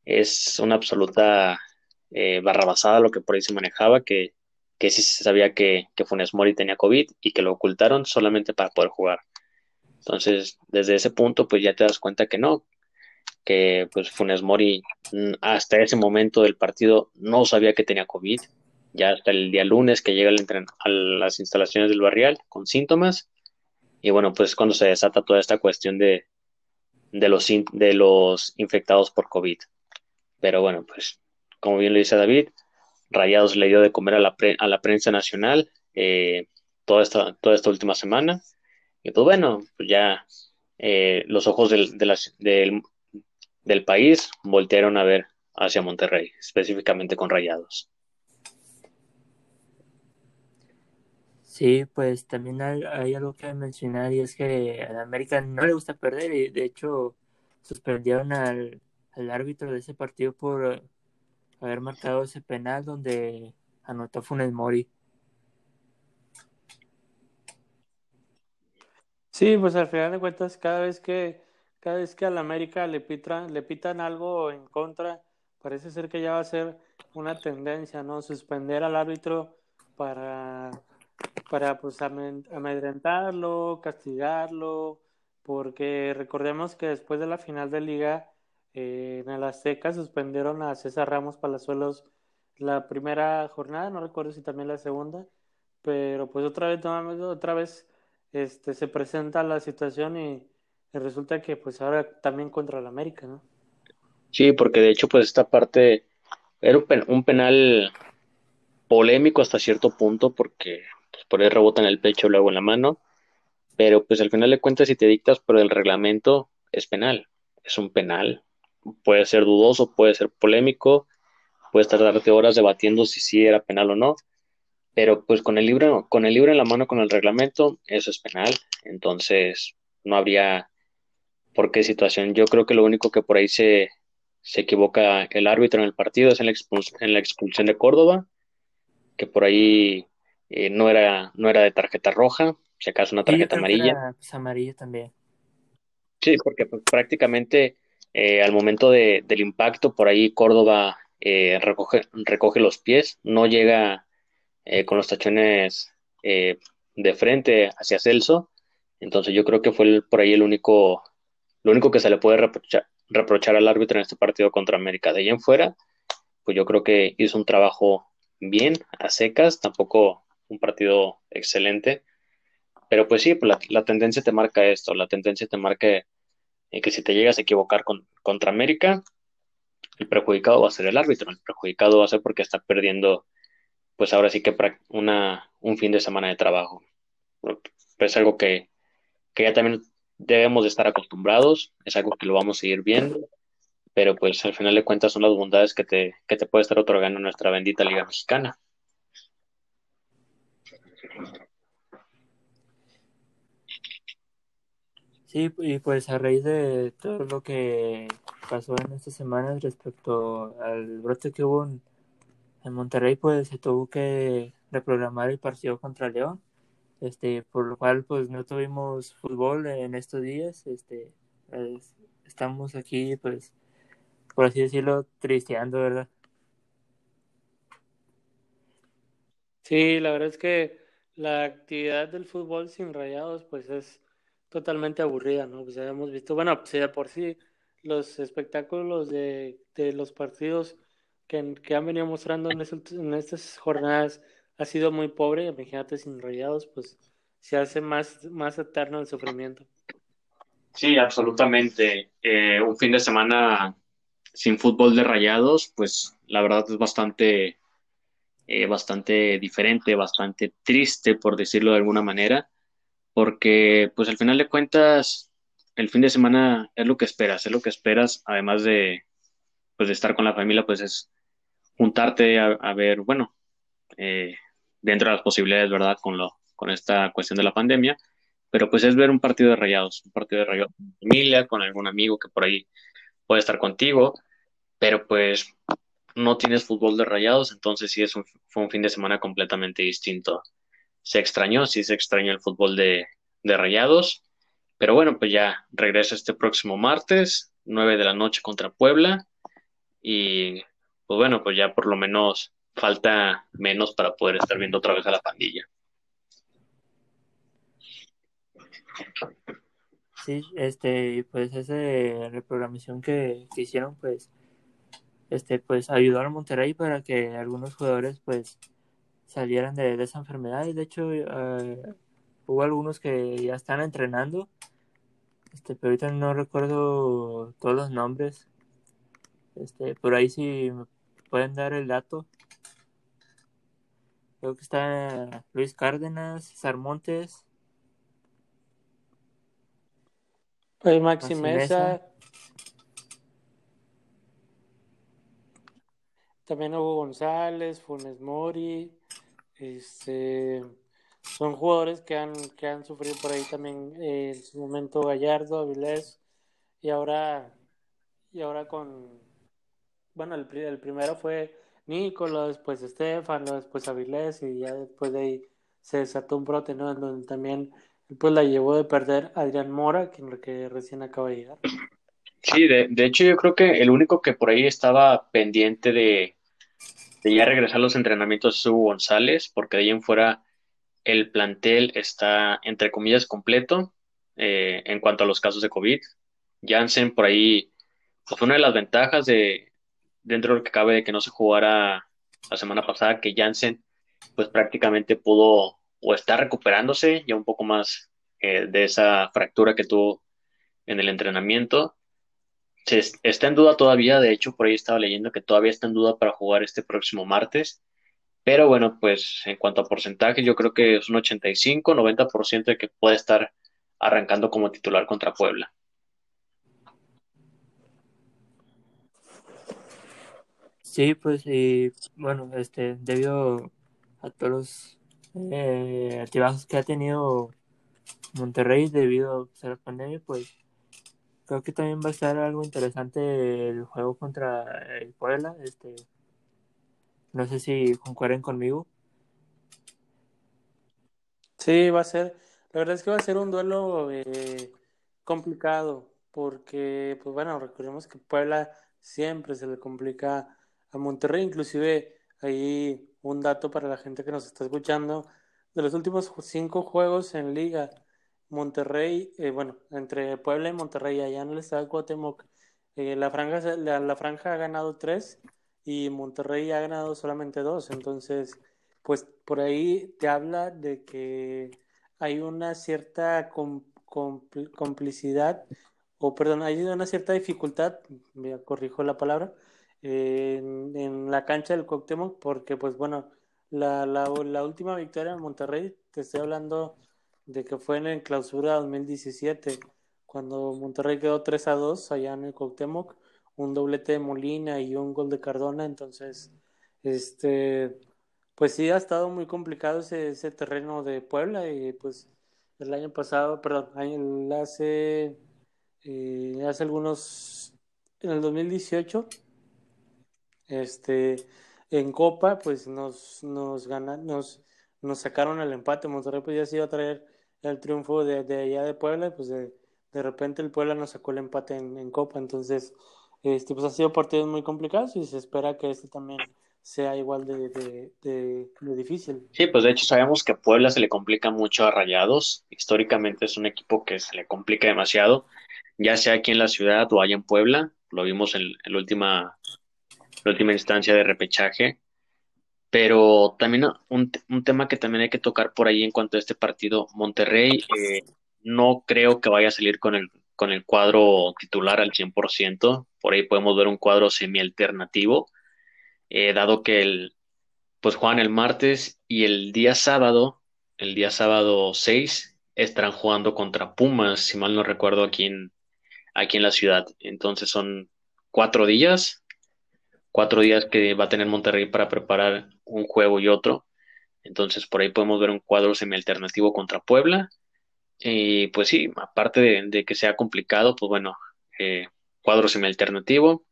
es una absoluta eh, barrabasada lo que por ahí se manejaba, que, que sí se sabía que, que Funes Mori tenía COVID y que lo ocultaron solamente para poder jugar. Entonces, desde ese punto, pues ya te das cuenta que no, que pues Funes Mori mm, hasta ese momento del partido no sabía que tenía COVID, ya hasta el día lunes que llega a las instalaciones del barrial con síntomas, y bueno, pues cuando se desata toda esta cuestión de, de, los, de los infectados por COVID. Pero bueno, pues como bien lo dice David, Rayados le dio de comer a la, a la prensa nacional eh, toda, esta, toda esta última semana. Y pues bueno, pues ya eh, los ojos del, del, del país voltearon a ver hacia Monterrey, específicamente con Rayados. Sí, pues también hay, algo que mencionar y es que a América no le gusta perder y de hecho suspendieron al, al árbitro de ese partido por haber marcado ese penal donde anotó Funes Mori. Sí, pues al final de cuentas, cada vez que, cada vez que al América le, pitan, le pitan algo en contra, parece ser que ya va a ser una tendencia, ¿no? Suspender al árbitro para, para pues amedrentarlo, castigarlo, porque recordemos que después de la final de liga eh, en el Azteca suspendieron a César Ramos Palazuelos la primera jornada, no recuerdo si también la segunda, pero pues otra vez, otra vez este, se presenta la situación y, resulta que pues ahora también contra el América, ¿no? Sí, porque de hecho pues esta parte era un, penal polémico hasta cierto punto porque pues, por ahí rebota en el pecho, luego en la mano, pero pues al final de cuentas si te dictas por el reglamento es penal, es un penal, puede ser dudoso, puede ser polémico, puedes tardarte horas debatiendo si sí era penal o no, pero pues con el libro, con el libro en la mano, con el reglamento, eso es penal, entonces no habría por qué situación. Yo creo que lo único que por ahí se, se equivoca el árbitro en el partido es en la, en la expulsión de Córdoba, que por ahí eh, no, era, no era de tarjeta roja, si acaso una tarjeta amarilla. Pues, amarilla también. Sí, porque pues, prácticamente eh, al momento de, del impacto, por ahí Córdoba eh, recoge, recoge los pies, no llega eh, con los tachones de frente hacia Celso. Entonces yo creo que fue por ahí el único, lo único que se le puede reprochar, al árbitro en este partido contra América. De ahí en fuera, pues yo creo que hizo un trabajo bien, a secas, tampoco un partido excelente. Pero pues sí, pues la, la tendencia te marca esto, la tendencia te marca que si te llegas a equivocar con, contra América, el perjudicado va a ser el árbitro, el perjudicado va a ser porque está perdiendo, pues ahora sí que una, un fin de semana de trabajo. Es algo que, que ya también debemos de estar acostumbrados, es algo que lo vamos a seguir viendo, pero pues al final de cuentas son las bondades que te, que te puede estar otorgando nuestra bendita Liga Mexicana. Sí, y pues a raíz de todo lo que pasó en estas semanas respecto al brote que hubo en, Monterrey, pues se tuvo que reprogramar el partido contra León, este, por lo cual pues no tuvimos fútbol en estos días, este, estamos aquí pues, por así decirlo, tristeando, ¿verdad? Sí, la verdad es que la actividad del fútbol sin rayados pues es totalmente aburrida, ¿no? Pues hemos visto, bueno, pues ya por sí los espectáculos de, de los partidos que, que, han venido mostrando en, en, estas jornadas ha sido muy pobre, imagínate sin rayados, pues se hace más, más eterno el sufrimiento. Sí, absolutamente. Eh, un fin de semana sin fútbol de rayados, pues la verdad es bastante, eh, bastante diferente, bastante triste, por decirlo de alguna manera porque pues al final de cuentas el fin de semana es lo que esperas, es lo que esperas, además de pues de estar con la familia, pues es juntarte a, ver, bueno, eh, dentro de las posibilidades, ¿verdad? Con lo, con esta cuestión de la pandemia, pero pues es ver un partido de rayados, un partido de rayados con familia, con algún amigo que por ahí puede estar contigo, pero pues no tienes fútbol de rayados, entonces sí es un, fue un fin de semana completamente distinto. Se extrañó, sí se extrañó el fútbol de, de rayados, pero bueno, pues ya regresa este próximo martes, 9 de la noche contra Puebla, y pues bueno, pues ya por lo menos falta menos para poder estar viendo otra vez a la pandilla. Sí, este, pues esa reprogramación que, que hicieron, pues este pues ayudó a Monterrey para que algunos jugadores pues salieran de, esa enfermedad. Y de hecho eh, hubo algunos que ya están entrenando. Este pero ahorita no recuerdo todos los nombres. Este por ahí si me pueden dar el dato. Creo que está Luis Cárdenas Sarmontes Maxi Mesa. También Hugo González, Funes Mori, este, son jugadores que han, que han sufrido por ahí también eh, en su momento Gallardo, Avilés, y ahora, y ahora con, bueno, el, el primero fue Nicolás, después Estefano, después Avilés, y ya después de ahí se desató un brote, ¿no? En donde también pues la llevó de perder Adrián Mora, quien que recién acaba de llegar. Sí, de, de hecho yo creo que el único que por ahí estaba pendiente de ya regresar a los entrenamientos Hugo González, porque de ahí en fuera el plantel está, entre comillas, completo eh, en cuanto a los casos de COVID. Jansen, por ahí, pues una de las ventajas de, dentro de lo que cabe de que no se jugara la semana pasada, que Jansen, pues prácticamente pudo o está recuperándose ya un poco más eh, de esa fractura que tuvo en el entrenamiento está en duda todavía, de hecho por ahí estaba leyendo que todavía está en duda para jugar este próximo martes, pero bueno, pues en cuanto a porcentaje, yo creo que es un 85, 90% de que puede estar arrancando como titular contra Puebla. Sí, pues y bueno, este, debido a todos los eh, que ha tenido Monterrey debido a la pandemia, pues creo que también va a estar algo interesante el juego contra el Puebla. Este, no sé si concuerden conmigo. Sí, va a ser. La verdad es que va a ser un duelo eh, complicado porque, pues bueno, recordemos que Puebla siempre se le complica a Monterrey. Inclusive ahí un dato para la gente que nos está escuchando. De los últimos cinco juegos en liga, Monterrey, eh, bueno, entre Puebla y Monterrey, allá en el estado de Cuauhtémoc, eh, la, franja, la, franja ha ganado tres y Monterrey ha ganado solamente dos. Entonces, pues por ahí te habla de que hay una cierta complicidad, o perdón, hay una cierta dificultad, me corrijo la palabra, en, en, la cancha del Cuauhtémoc, porque pues bueno, la, la, la última victoria en Monterrey, te estoy hablando de que fue en la clausura 2017, cuando Monterrey quedó 3 a 2 allá en el Cuauhtémoc, un doblete de Molina y un gol de Cardona, entonces, este, pues sí ha estado muy complicado ese, terreno de Puebla y pues el año pasado, perdón, hace, eh, hace algunos, en el 2018, este, en Copa, pues nos, nos, nos, nos sacaron el empate, Monterrey pues ya se iba a traer el triunfo de, de allá de Puebla, pues de, de, repente el Puebla nos sacó el empate en, Copa, entonces este pues ha sido partidos muy complicados y se espera que este también sea igual de, de, difícil. Sí, pues de hecho sabemos que Puebla se le complica mucho a Rayados, históricamente es un equipo que se le complica demasiado, ya sea aquí en la ciudad o allá en Puebla, lo vimos en, en la última la última instancia de repechaje, pero también un, un, tema que también hay que tocar por ahí en cuanto a este partido, Monterrey eh, no creo que vaya a salir con el, con el cuadro titular al 100%, por ahí podemos ver un cuadro semi-alternativo, eh, dado que el, pues juegan el martes y el día sábado, el día sábado 6, estarán jugando contra Pumas, si mal no recuerdo, aquí en, aquí en la ciudad. Entonces son cuatro días, cuatro días que va a tener Monterrey para preparar un juego y otro. Entonces por ahí podemos ver un cuadro semi-alternativo contra Puebla. Y pues sí, aparte de, que sea complicado, pues bueno, eh, cuadro semi-alternativo.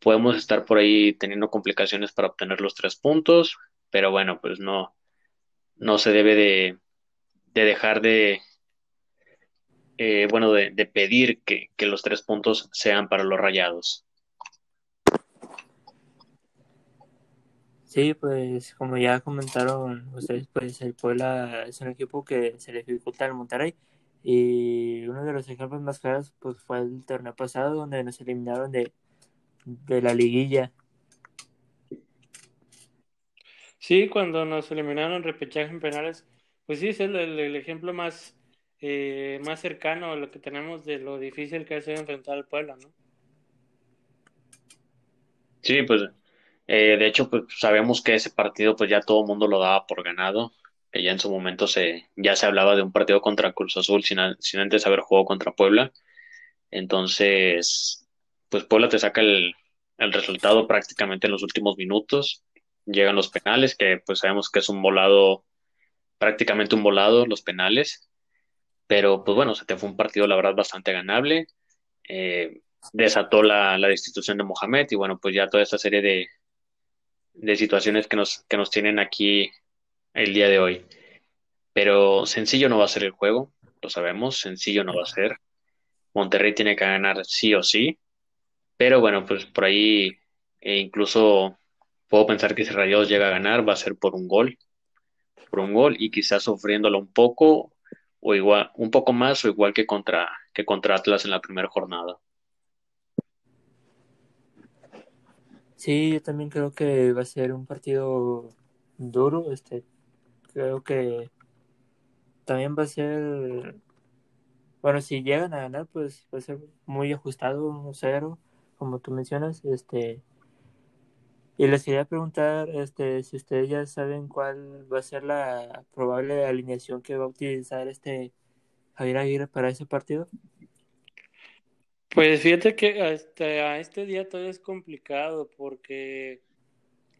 podemos estar por ahí teniendo complicaciones para obtener los tres puntos, pero bueno, pues no, no se debe de, dejar de, eh, bueno, de, pedir que, que, los tres puntos sean para los rayados. Sí, pues como ya comentaron ustedes, pues el Puebla es un equipo que se le dificulta al Monterrey y uno de los ejemplos más claros pues fue el torneo pasado donde nos eliminaron de, de la liguilla. Sí, cuando nos eliminaron repechaje en penales, pues sí, es el, el, ejemplo más, eh, más cercano a lo que tenemos de lo difícil que es enfrentar al Puebla, ¿no? Sí, pues eh, de hecho, pues sabemos que ese partido pues ya todo el mundo lo daba por ganado, ya en su momento se, ya se hablaba de un partido contra Cruz Azul sin, antes haber jugado contra Puebla. Entonces, pues Puebla te saca el, el resultado prácticamente en los últimos minutos. Llegan los penales, que pues sabemos que es un volado, prácticamente un volado los penales. Pero pues bueno, se te fue un partido la verdad bastante ganable. Eh, desató la, la destitución de Mohamed y bueno, pues ya toda esta serie de, de situaciones que nos, que nos tienen aquí el día de hoy. Pero sencillo no va a ser el juego, lo sabemos, sencillo no va a ser. Monterrey tiene que ganar sí o sí, pero bueno, pues por ahí e incluso puedo pensar que si Rayados llega a ganar va a ser por un gol, por un gol y quizás sufriéndolo un poco o igual, un poco más o igual que contra, que contra Atlas en la primera jornada. Sí, yo también creo que va a ser un partido duro. Este, creo que también va a ser, bueno, si llegan a ganar, pues va a ser muy ajustado, un cero, como tú mencionas. Este, y les quería preguntar, este, si ustedes ya saben cuál va a ser la probable alineación que va a utilizar este Javier Aguirre para ese partido. Pues fíjate que hasta a este día todo es complicado porque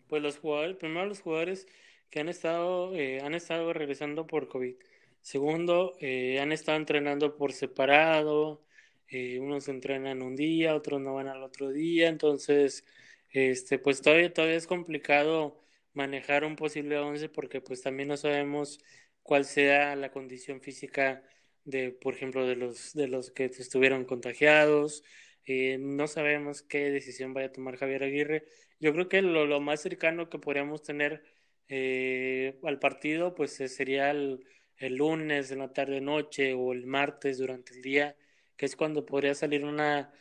pues los jugadores, primero los jugadores que han estado, eh, han estado regresando por COVID. Segundo, eh, han estado entrenando por separado, eh, unos entrenan un día, otros no van al otro día, entonces este pues todavía, todavía es complicado manejar un posible 11 porque pues también no sabemos cuál sea la condición física de, por ejemplo, de los, de los que estuvieron contagiados. Eh, no sabemos qué decisión vaya a tomar Javier Aguirre. Yo creo que lo, lo más cercano que podríamos tener eh, al partido, pues sería el, el lunes en la tarde noche o el martes durante el día, que es cuando podría salir una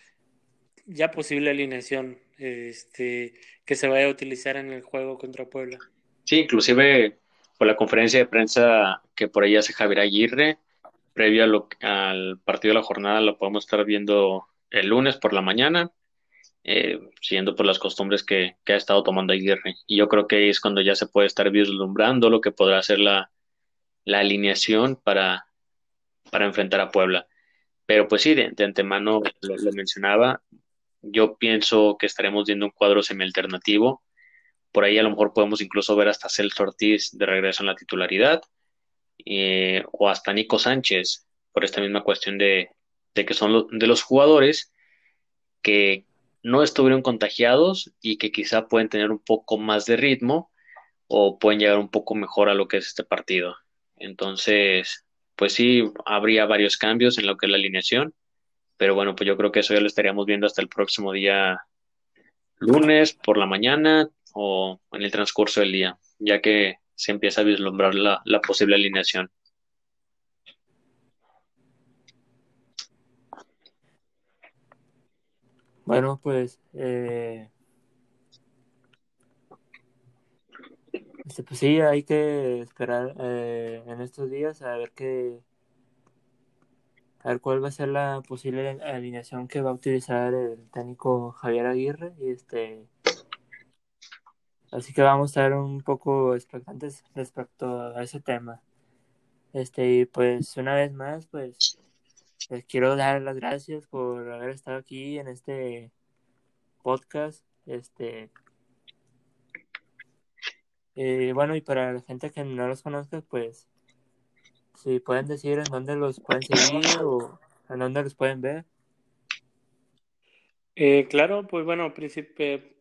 ya posible alineación este, que se vaya a utilizar en el juego contra Puebla. Sí, inclusive por la conferencia de prensa que por ahí hace Javier Aguirre, previo al partido de la jornada lo podemos estar viendo el lunes por la mañana, eh, siguiendo por las costumbres que, ha estado tomando Aguirre. Y yo creo que es cuando ya se puede estar vislumbrando lo que podrá ser la, alineación para, para enfrentar a Puebla. Pero pues sí, de, antemano lo, mencionaba, yo pienso que estaremos viendo un cuadro semi-alternativo. Por ahí a lo mejor podemos incluso ver hasta Celso Ortiz de regreso en la titularidad eh, o hasta Nico Sánchez, por esta misma cuestión de, que son de los jugadores que no estuvieron contagiados y que quizá pueden tener un poco más de ritmo o pueden llegar un poco mejor a lo que es este partido. Entonces, pues sí, habría varios cambios en lo que es la alineación, pero bueno, pues yo creo que eso ya lo estaríamos viendo hasta el próximo día lunes por la mañana o en el transcurso del día, ya que se empieza a vislumbrar la, posible alineación. Bueno, pues, eh, este, pues sí, hay que esperar eh, en estos días a ver qué, a ver cuál va a ser la posible alineación que va a utilizar el técnico Javier Aguirre y este Así que vamos a estar un poco expectantes respecto a ese tema. Este, y pues una vez más, pues les quiero dar las gracias por haber estado aquí en este podcast. Este, eh, bueno, y para la gente que no los conozca, pues si pueden decir en dónde los pueden seguir o en dónde los pueden ver. Eh, claro, pues bueno,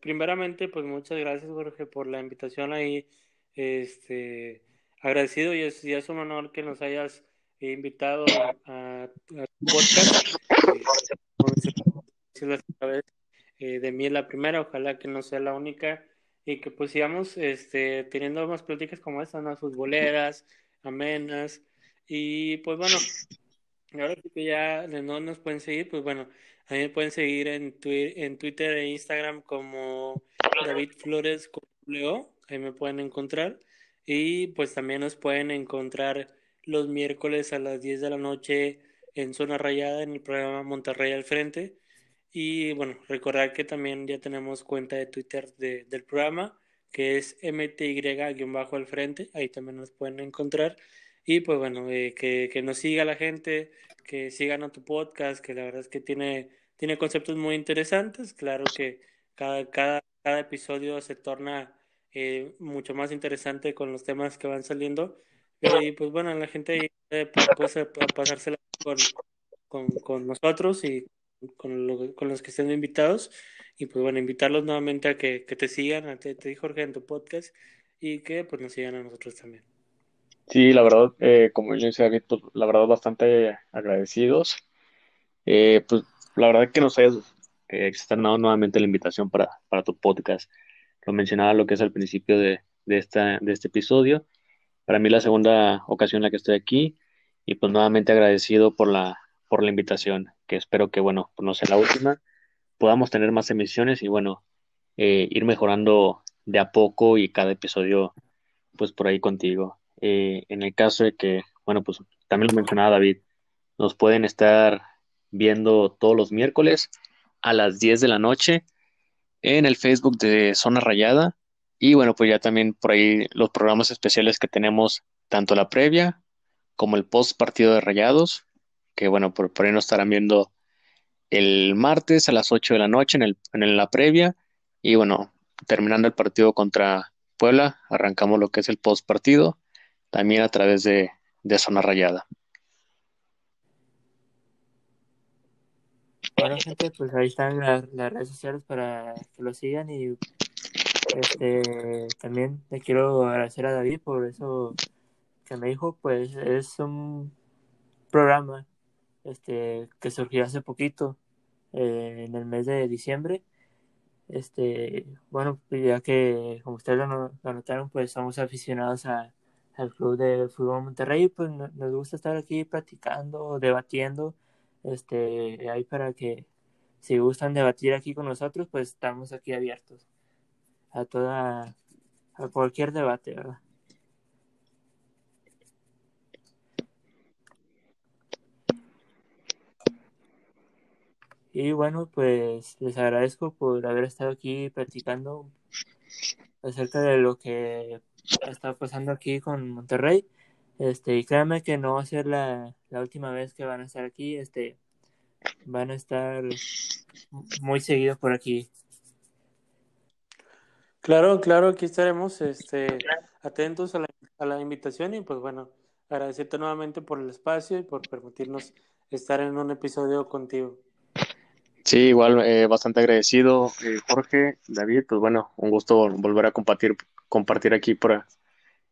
primeramente, pues muchas gracias, Jorge, por la invitación ahí. Este, agradecido y es, y es un honor que nos hayas invitado a, tu podcast. Eh, de mí la primera, ojalá que no sea la única y que pues sigamos este, teniendo más pláticas como estas, más futboleras, amenas y pues bueno, ahora que ya no nos pueden seguir, pues bueno, a mí me pueden seguir en, en Twitter e Instagram como David Flores Leo, ahí me pueden encontrar. Y pues también nos pueden encontrar los miércoles a las 10 de la noche en Zona Rayada en el programa Monterrey al Frente. Y bueno, recordar que también ya tenemos cuenta de Twitter del programa, que es MTY-al frente, ahí también nos pueden encontrar. Y pues bueno, eh, que, que nos siga la gente, que sigan a tu podcast, que la verdad es que tiene, tiene conceptos muy interesantes. Claro que cada, cada, cada episodio se torna eh, mucho más interesante con los temas que van saliendo. Y pues bueno, la gente puede, puede, pasársela con, con, con, nosotros y con, con, los que estén invitados. Y pues bueno, invitarlos nuevamente a que, que te sigan, a te Jorge en tu podcast y que pues nos sigan a nosotros también. Sí, la verdad, eh, como yo decía, pues, la verdad, bastante agradecidos. Eh, pues la verdad que nos hayas eh, externado nuevamente la invitación para, para, tu podcast. Lo mencionaba lo que es al principio de, de, esta, de este episodio. Para mí la segunda ocasión en la que estoy aquí y pues nuevamente agradecido por la, por la invitación, que espero que, bueno, no sea la última, podamos tener más emisiones y bueno, ir mejorando de a poco y cada episodio pues por ahí contigo. Eh, en el caso de que, bueno, pues también lo mencionaba David, nos pueden estar viendo todos los miércoles a las 10 de la noche en el Facebook de Zona Rayada. Y bueno, pues ya también por ahí los programas especiales que tenemos, tanto la previa como el post partido de Rayados, que bueno, por, por ahí nos estarán viendo el martes a las 8 de la noche en, el, en la previa. Y bueno, terminando el partido contra Puebla, arrancamos lo que es el post partido también a través de, Zona Rayada. Bueno, gente, pues ahí están las, redes sociales para que lo sigan y este también le quiero agradecer a David por eso que me dijo, pues es un programa este que surgió hace poquito eh, en el mes de diciembre este bueno ya que como ustedes lo, lo notaron pues somos aficionados a, al Club de Fútbol Monterrey, pues nos gusta estar aquí platicando, debatiendo, este, ahí para que si gustan debatir aquí con nosotros, pues estamos aquí abiertos a toda, a cualquier debate, ¿verdad? Y bueno, pues les agradezco por haber estado aquí platicando acerca de lo que está pasando aquí con Monterrey. Este, y créanme que no va a ser la, última vez que van a estar aquí. Este, van a estar muy seguidos por aquí. Claro, claro, aquí estaremos este, atentos a la, a la invitación y pues bueno, agradecerte nuevamente por el espacio y por permitirnos estar en un episodio contigo. Sí, igual eh, bastante agradecido, eh, Jorge, David, pues bueno, un gusto volver a compartir compartir aquí por,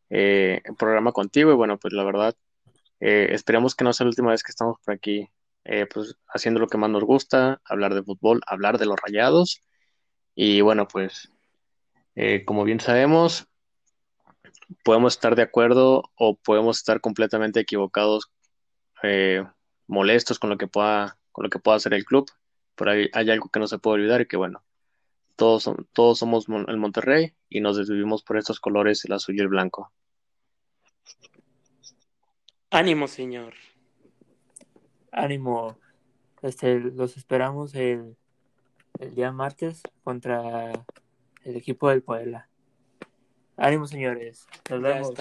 eh, el programa contigo. Y bueno, pues la verdad, eh, esperamos que no sea la última vez que estamos por aquí, eh, pues haciendo lo que más nos gusta, hablar de fútbol, hablar de los rayados. Y bueno, pues como bien sabemos, podemos estar de acuerdo o podemos estar completamente equivocados, molestos con lo que pueda, con lo que pueda hacer el club, por ahí hay algo que no se puede olvidar y que bueno, todos, todos somos el Monterrey y nos decidimos por estos colores, el azul y el blanco. Ánimo, señor. Ánimo. Este, los esperamos el, el día martes contra el equipo del Puebla. Ánimo, señores. Nos vemos.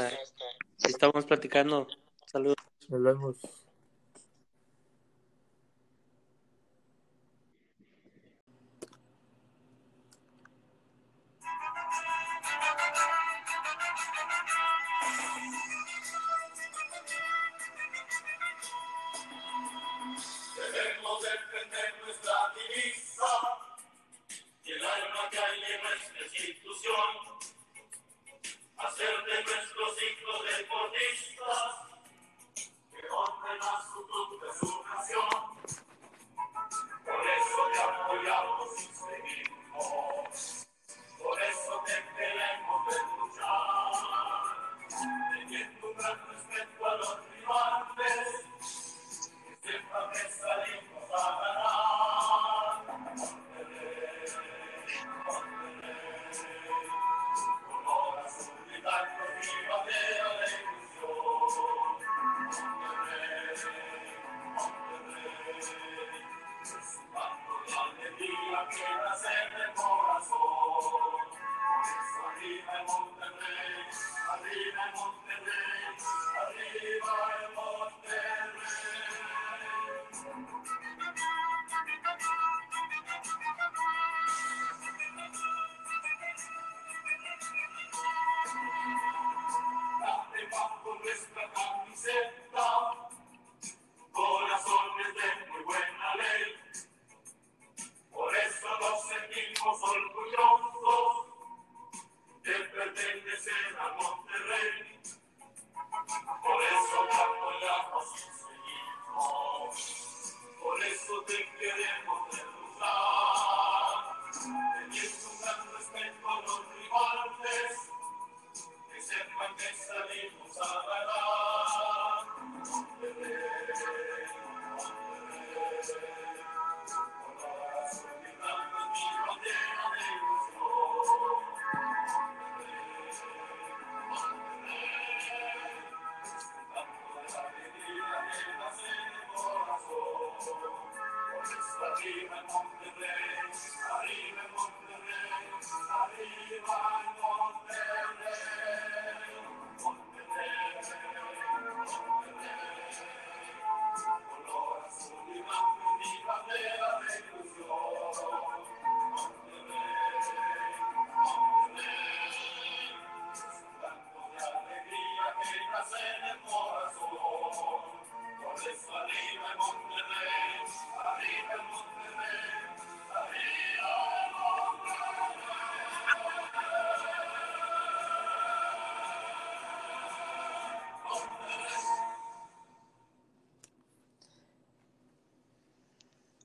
Estamos platicando. Saludos. Nos vemos.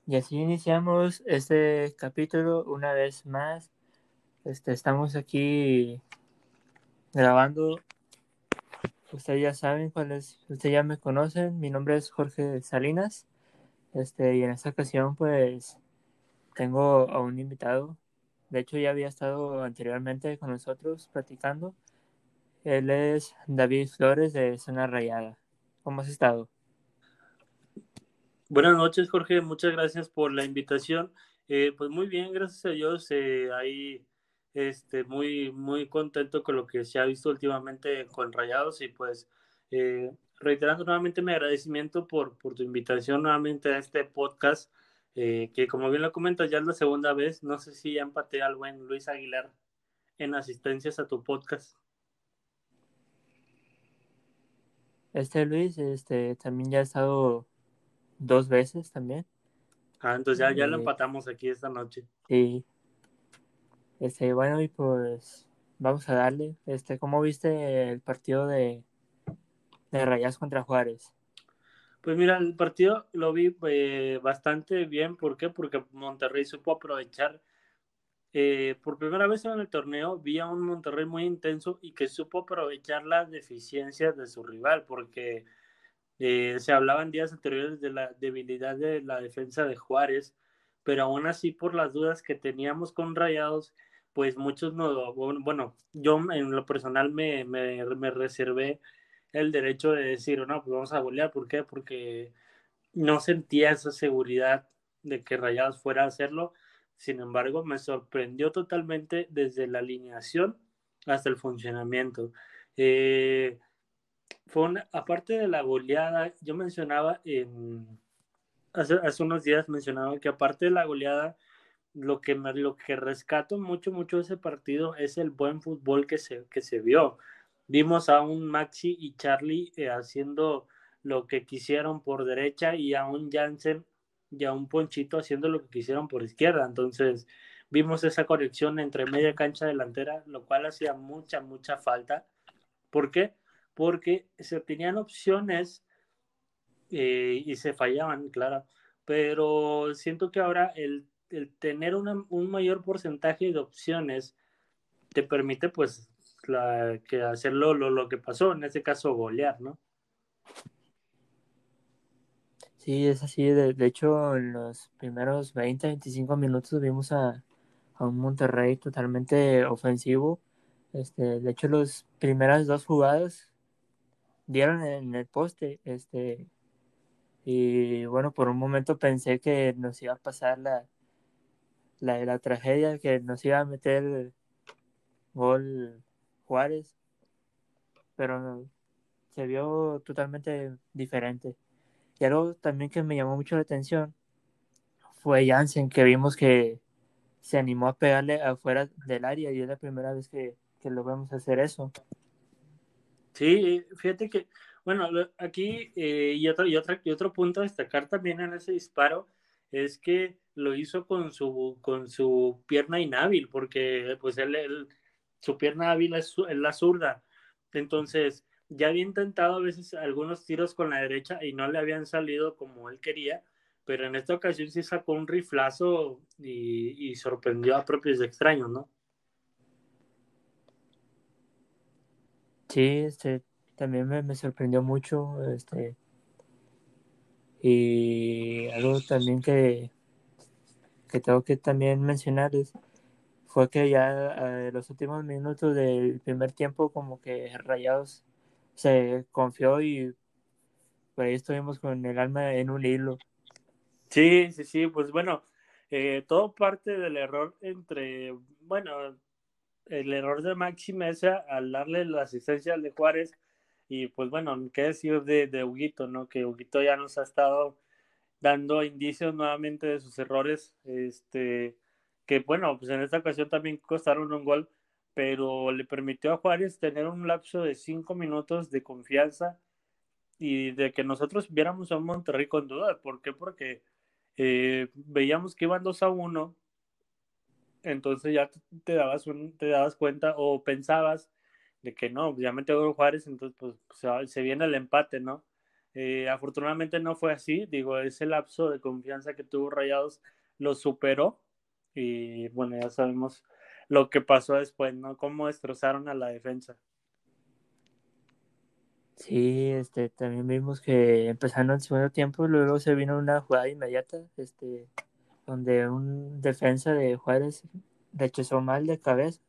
Y así iniciamos este capítulo una vez más. Este, estamos aquí grabando. Ustedes ya saben cuál es, ustedes ya me conocen. Mi nombre es Jorge Salinas. Este, y en esta ocasión, pues, tengo a un invitado. De hecho, ya había estado anteriormente con nosotros platicando. Él es David Flores de Zona Rayada. ¿Cómo has estado? Buenas noches, Jorge. Muchas gracias por la invitación. Eh, pues muy bien, gracias a Dios. Eh, ahí este, muy, muy contento con lo que se ha visto últimamente con Rayados y pues eh, reiterando nuevamente mi agradecimiento por, por tu invitación nuevamente a este podcast, eh, que como bien lo comentas ya es la segunda vez. No sé si ya empaté al buen Luis Aguilar en asistencias a tu podcast. Este Luis, este, también ya ha estado dos veces también. Ah, entonces ya, ya lo empatamos aquí esta noche. Sí. Este, bueno, y pues vamos a darle. Este, ¿cómo viste el partido de, de Rayas contra Juárez? Pues mira, el partido lo vi eh, bastante bien. ¿Por qué? Porque Monterrey supo aprovechar. eh, por primera vez en el torneo vi a un Monterrey muy intenso y que supo aprovechar las deficiencias de su rival, porque eh, se hablaba en días anteriores de la debilidad de la defensa de Juárez, pero aún así por las dudas que teníamos con Rayados, pues muchos no, bueno, yo en lo personal me, me, me reservé el derecho de decir, no, pues vamos a golear, ¿por qué? Porque no sentía esa seguridad de que Rayados fuera a hacerlo, sin embargo, me sorprendió totalmente desde la alineación hasta el funcionamiento. Eh, fue una, aparte de la goleada, yo mencionaba en, hace, unos días mencionaba que aparte de la goleada, lo que, me, lo que rescato mucho, mucho ese partido es el buen fútbol que se, que se vio. Vimos a un Maxi y Charlie eh, haciendo lo que quisieron por derecha y a un Jansen y a un Ponchito haciendo lo que quisieron por izquierda. Entonces vimos esa conexión entre media cancha delantera, lo cual hacía mucha, mucha falta. ¿Por qué? Porque se tenían opciones eh, y se fallaban, claro. Pero siento que ahora el, tener un mayor porcentaje de opciones te permite pues la, que hacerlo lo, lo que pasó, en este caso golear, ¿no? Sí, es así. De, de, hecho, en los primeros 20, 25 minutos vimos a, a, un Monterrey totalmente ofensivo. Este, de hecho, las primeras dos jugadas dieron en el poste. Este, y bueno, por un momento pensé que nos iba a pasar la, la, la tragedia que nos iba a meter gol Juárez, pero se vio totalmente diferente. Y algo también que me llamó mucho la atención fue Jansen, que vimos que se animó a pegarle afuera del área y es la primera vez que, que logramos hacer eso. Sí, fíjate que, bueno, aquí eh, y, otro, y, otro, y otro punto a destacar también en ese disparo es que lo hizo con su, con su pierna inhábil, porque pues él, él su pierna hábil es, es la zurda. Entonces, ya había intentado a veces algunos tiros con la derecha y no le habían salido como él quería, pero en esta ocasión sí sacó un riflazo y, y sorprendió a propios extraños, ¿no? Sí, este, también me, me sorprendió mucho, este, y algo también que, que tengo que también mencionar es, fue que ya en los últimos minutos del primer tiempo como que Rayados se confió y por ahí estuvimos con el alma en un hilo. Sí, sí, sí, pues bueno, eh, todo parte del error entre, bueno, el error de Maxi Mesa al darle la asistencia al de Juárez y pues bueno, qué decir de, de Huguito, ¿no? Que Huguito ya nos ha estado dando indicios nuevamente de sus errores, este, que bueno, pues en esta ocasión también costaron un gol, pero le permitió a Juárez tener un lapso de cinco minutos de confianza y de que nosotros viéramos a Monterrey con duda. ¿Por qué? Porque eh, veíamos que iban 2 a 1, entonces ya te dabas, un, te dabas cuenta o pensabas de que no, ya metió Juárez, entonces pues se, se viene el empate, ¿no? Eh, afortunadamente no fue así, digo, ese lapso de confianza que tuvo Rayados lo superó y bueno, ya sabemos lo que pasó después, ¿no? Cómo destrozaron a la defensa. Sí, este, también vimos que empezando el segundo tiempo, luego se vino una jugada inmediata, este, donde un defensa de Juárez rechazó mal de cabeza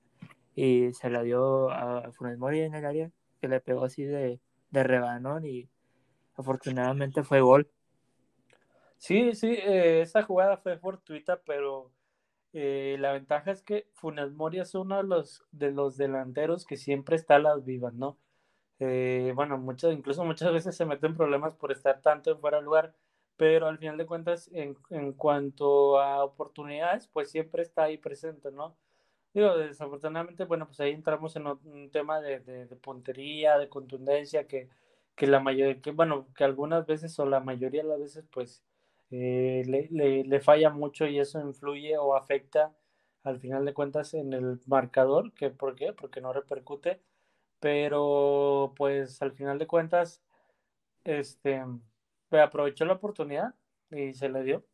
y se la dio a Funes Mori en el área, que le pegó así de, de rebanón y afortunadamente fue gol. Sí, sí, eh, esa jugada fue fortuita, pero eh, la ventaja es que Funes Mori es uno de los, de los delanteros que siempre está a las vivas, ¿no? Eh, bueno, muchas, incluso muchas veces se meten problemas por estar tanto en fuera de lugar, pero al final de cuentas, en, en cuanto a oportunidades, pues siempre está ahí presente, ¿no? Digo, desafortunadamente, bueno, pues ahí entramos en un tema de, de, de puntería, de contundencia, que, que la mayoría, que bueno, que algunas veces o la mayoría de las veces, pues eh, le, le, le, falla mucho y eso influye o afecta al final de cuentas en el marcador, que ¿por qué? Porque no repercute, pero pues al final de cuentas, este, aprovechó la oportunidad y se le dio.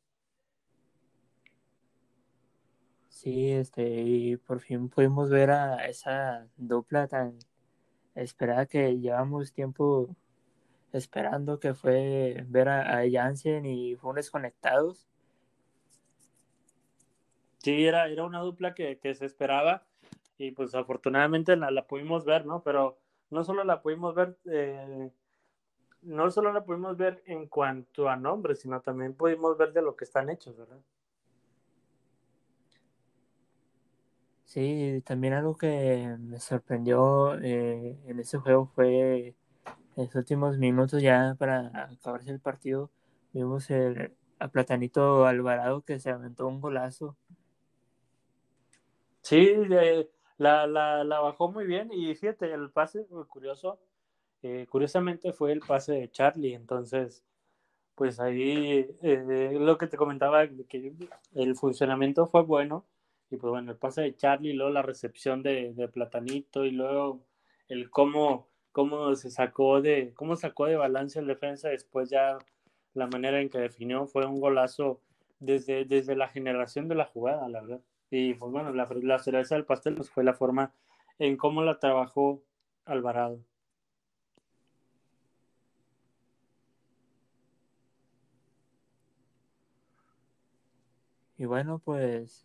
Sí, este, y por fin pudimos ver a esa dupla tan esperada que llevamos tiempo esperando, que fue ver a, a Jansen y Funes conectados. Sí, era, era una dupla que, que se esperaba y pues afortunadamente la, la, pudimos ver, ¿no? Pero no solo la pudimos ver, eh, no solo la pudimos ver en cuanto a nombres, sino también pudimos ver de lo que están hechos, ¿verdad? Sí, también algo que me sorprendió eh, en ese juego fue en los últimos minutos ya para acabarse el partido, vimos el, a Platanito Alvarado que se aventó un golazo. Sí, eh, la, la, la, bajó muy bien y fíjate, el pase curioso, eh, curiosamente fue el pase de Charlie, entonces, pues ahí eh, lo que te comentaba, que el funcionamiento fue bueno y pues bueno, el pase de Charlie, luego la recepción de, Platanito y luego el cómo cómo se sacó de, cómo sacó de balance el defensa, después ya la manera en que definió fue un golazo desde, desde la generación de la jugada, la verdad. Y pues bueno, la, la del pastel pues, fue la forma en cómo la trabajó Alvarado. Y bueno, pues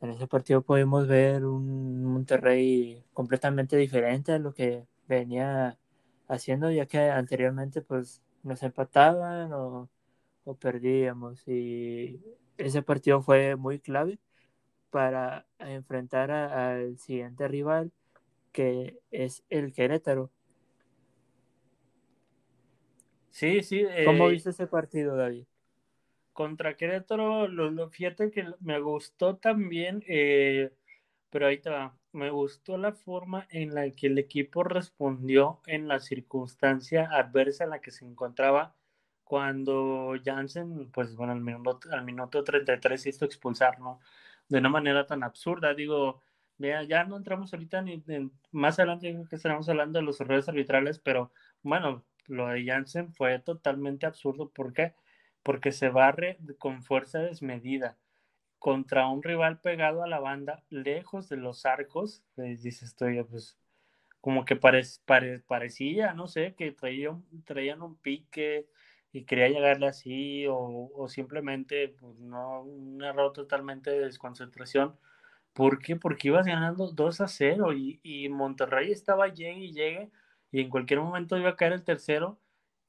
en ese partido pudimos ver un Monterrey completamente diferente a lo que venía haciendo, ya que anteriormente pues nos empataban o, o perdíamos y ese partido fue muy clave para enfrentar al siguiente rival que es el Querétaro. Sí, sí. ¿Cómo eh, viste ese partido, David? Contra Querétaro, lo, fíjate que me gustó también, eh, pero ahí te va. Me gustó la forma en la que el equipo respondió en la circunstancia adversa en la que se encontraba cuando Jansen, pues bueno, al minuto, al minuto 33 hizo expulsar, ¿no? De una manera tan absurda. Digo, ya, ya no entramos ahorita ni en- más adelante, que estaremos hablando de los errores arbitrales, pero bueno, lo de Jansen fue totalmente absurdo. ¿Por qué? Porque se barre con fuerza desmedida contra un rival pegado a la banda, lejos de los arcos, les dice estoy pues como que pare, pare, parecía, no sé, que traían, traían un pique y quería llegarle así, o, o simplemente pues, no, un error totalmente de desconcentración. ¿Por qué? Porque ibas ganando 2 a 0 y, y Monterrey estaba llegue y llegue y en cualquier momento iba a caer el tercero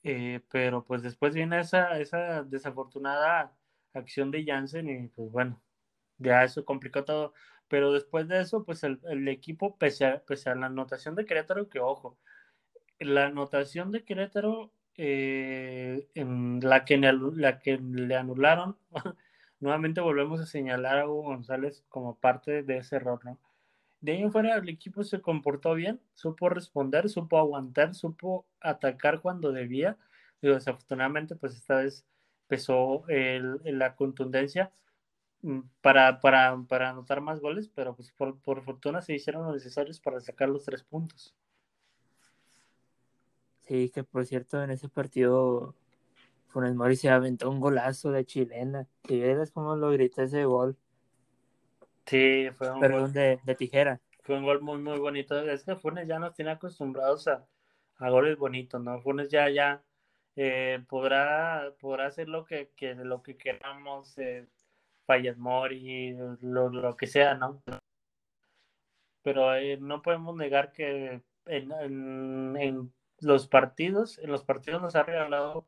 eh, pero pues después viene esa, esa desafortunada acción de Jansen y pues bueno, ya eso complicó todo. Pero después de eso, pues el, el equipo, pese a, pese a, la anotación de Querétaro, que ojo, la anotación de Querétaro, eh, en la, que, la que le anularon, nuevamente volvemos a señalar a Hugo González como parte de ese error, ¿no? De ahí en fuera el equipo se comportó bien, supo responder, supo aguantar, supo atacar cuando debía. Y desafortunadamente, pues esta vez pesó el, la contundencia para, para, para, anotar más goles, pero pues por, por, fortuna se hicieron los necesarios para sacar los tres puntos. Sí, que por cierto, en ese partido Funes Mori se aventó un golazo de chilena. Y eres como lo grité ese gol. Sí, fue un gol de, de, tijera. Fue un gol muy, muy bonito. Es que Funes ya nos tiene acostumbrados a, a goles bonitos, ¿no? Funes ya, ya eh, podrá, podrá hacer lo que, que, lo que queramos, eh, Fallas Mori, lo, lo, que sea, ¿no? Pero eh, no podemos negar que en, en, en, los partidos, en los partidos nos ha regalado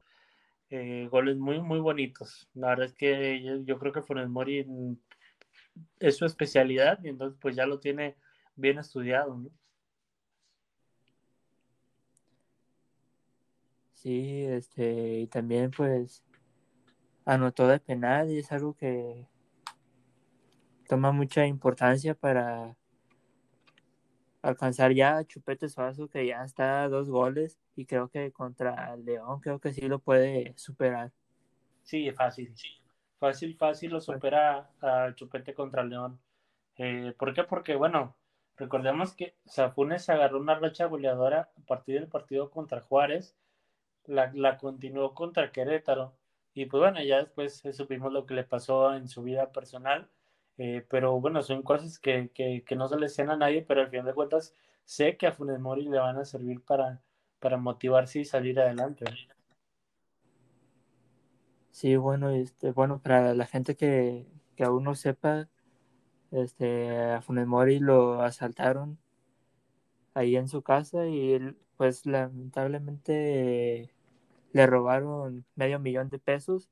eh, goles muy, muy bonitos. La verdad es que yo, yo creo que Funes Mori es su especialidad y entonces pues ya lo tiene bien estudiado, ¿no? Sí, este, y también pues anotó de penal y es algo que toma mucha importancia para alcanzar ya a Chupete Suazo, que ya está a dos goles y creo que contra León creo que sí lo puede superar. Sí, fácil, sí. Fácil, fácil lo supera a Chupete contra León. Eh, ¿Por qué? Porque, bueno, recordemos que Safunes agarró una racha goleadora a partir del partido contra Juárez, la, la continuó contra Querétaro, y pues bueno, ya después supimos lo que le pasó en su vida personal, eh, pero bueno, son cosas que, que, que, no se le a nadie, pero al final de cuentas sé que a Funes Mori le van a servir para, para motivarse y salir adelante. Sí, bueno, este, bueno, para la gente que, que aún no sepa, este, a Funes Mori lo asaltaron ahí en su casa y él, pues lamentablemente le robaron medio millón de pesos,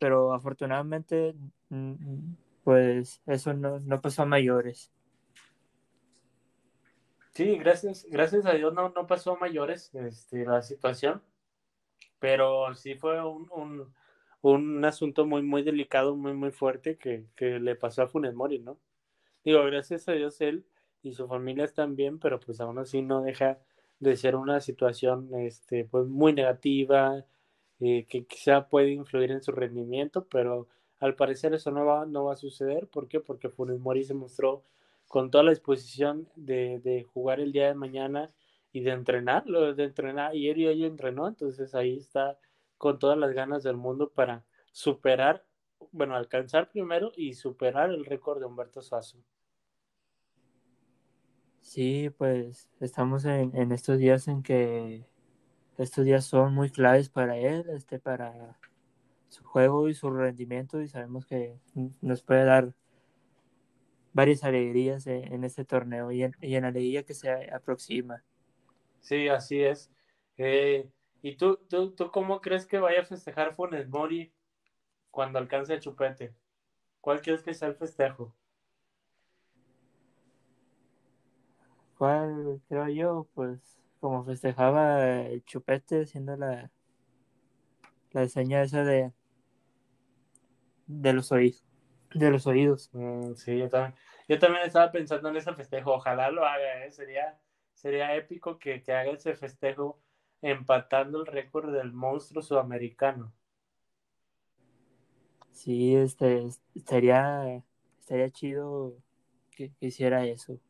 pero afortunadamente pues eso no, no pasó a mayores. Sí, gracias, gracias a Dios no, no pasó a mayores este, la situación, pero sí fue un, un, un asunto muy, muy delicado, muy, muy fuerte que, que, le pasó a Funes Mori, ¿no? Digo, gracias a Dios él y su familia están bien, pero pues aún así no deja de ser una situación este, pues muy negativa, eh, que quizá puede influir en su rendimiento, pero al parecer eso no va, no va a suceder. ¿Por qué? Porque Funes Mori se mostró con toda la disposición de, de, jugar el día de mañana y de entrenar, de entrenar, y él y ella entrenó, entonces ahí está con todas las ganas del mundo para superar, bueno, alcanzar primero y superar el récord de Humberto Suazo. Sí, pues estamos en, en, estos días en que estos días son muy claves para él, este, para su juego y su rendimiento y sabemos que nos puede dar varias alegrías en, este torneo y en, y en, la alegría que se aproxima. Sí, así es. Eh, ¿Y tú, tú, tú cómo crees que vaya a festejar Funes Mori cuando alcance el chupete? ¿Cuál crees que sea el festejo? ¿Cuál creo yo? Pues como festejaba el chupete, siendo la, la seña esa de, de los oídos. De los oídos. Mm, sí, yo también, yo también estaba pensando en ese festejo. Ojalá lo haga, ¿eh? sería, sería épico que, que haga ese festejo empatando el récord del monstruo sudamericano. Sí, este, estaría, estaría chido que, que hiciera eso.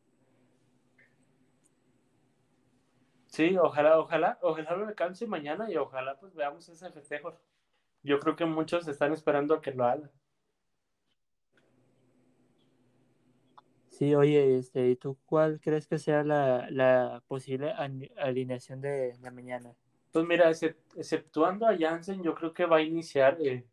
Sí, ojalá, ojalá, ojalá lo alcance mañana y ojalá pues veamos ese festejo. Yo creo que muchos están esperando a que lo haga. Sí, oye, este, ¿y tú cuál crees que sea la, la posible alineación de, de mañana? Pues mira, excep- exceptuando a Jansen, yo creo que va a iniciar eh,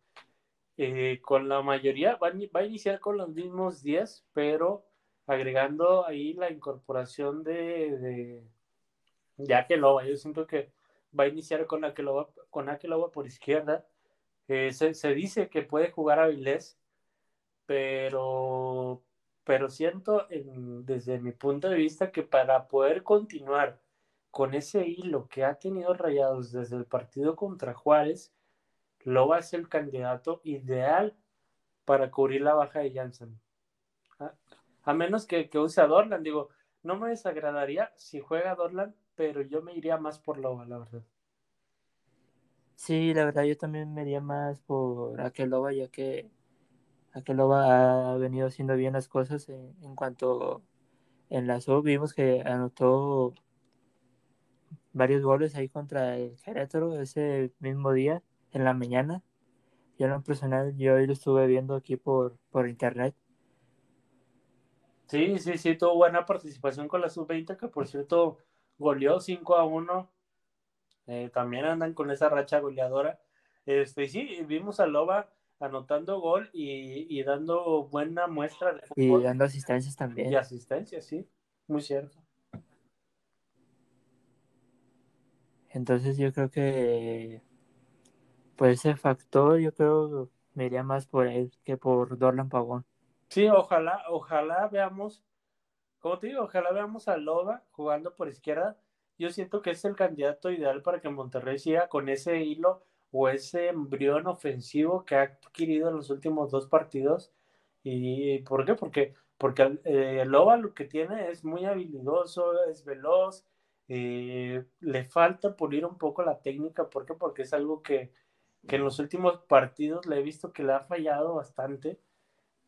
eh, con la mayoría, va va a iniciar con los mismos 10, pero agregando ahí la incorporación de, de, de Akeloba. Yo siento que va a iniciar con Akeloba, con por izquierda. Eh, se, se dice que puede jugar a Vilés, pero, pero siento en- desde mi punto de vista que para poder continuar con ese hilo que ha tenido Rayados desde el partido contra Juárez, Loba es el candidato ideal para cubrir la baja de Janssen. A, a menos que, use a Dorlan, digo, no me desagradaría si juega Dorlan, pero yo me iría más por Loba, la verdad. Sí, la verdad yo también me iría más por Akeloba, ya que Akeloba ha venido haciendo bien las cosas en, cuanto en la sub vimos que anotó varios goles ahí contra el Querétaro ese mismo día, en la mañana. Yo en lo personal, yo hoy lo estuve viendo aquí por, por internet. Sí, sí, sí, tuvo buena participación con la sub-20, que por cierto goleó 5 a 1. Eh, también andan con esa racha goleadora. Este, sí, vimos a Loba anotando gol y, y dando buena muestra de Y fútbol dando asistencias también. y asistencia, sí, muy cierto. Entonces yo creo que por ese factor yo creo me iría más por él que por Dorlan Pavón. Sí, ojalá, ojalá veamos, como te digo, ojalá veamos a Loba jugando por izquierda. Yo siento que es el candidato ideal para que Monterrey siga con ese hilo o ese embrión ofensivo que ha adquirido en los últimos dos partidos. ¿Y por qué? Porque, porque eh, Loba lo que tiene es muy habilidoso, es veloz, eh, le falta pulir un poco la técnica. ¿Por qué? Porque es algo que, que en los últimos partidos le he visto que le ha fallado bastante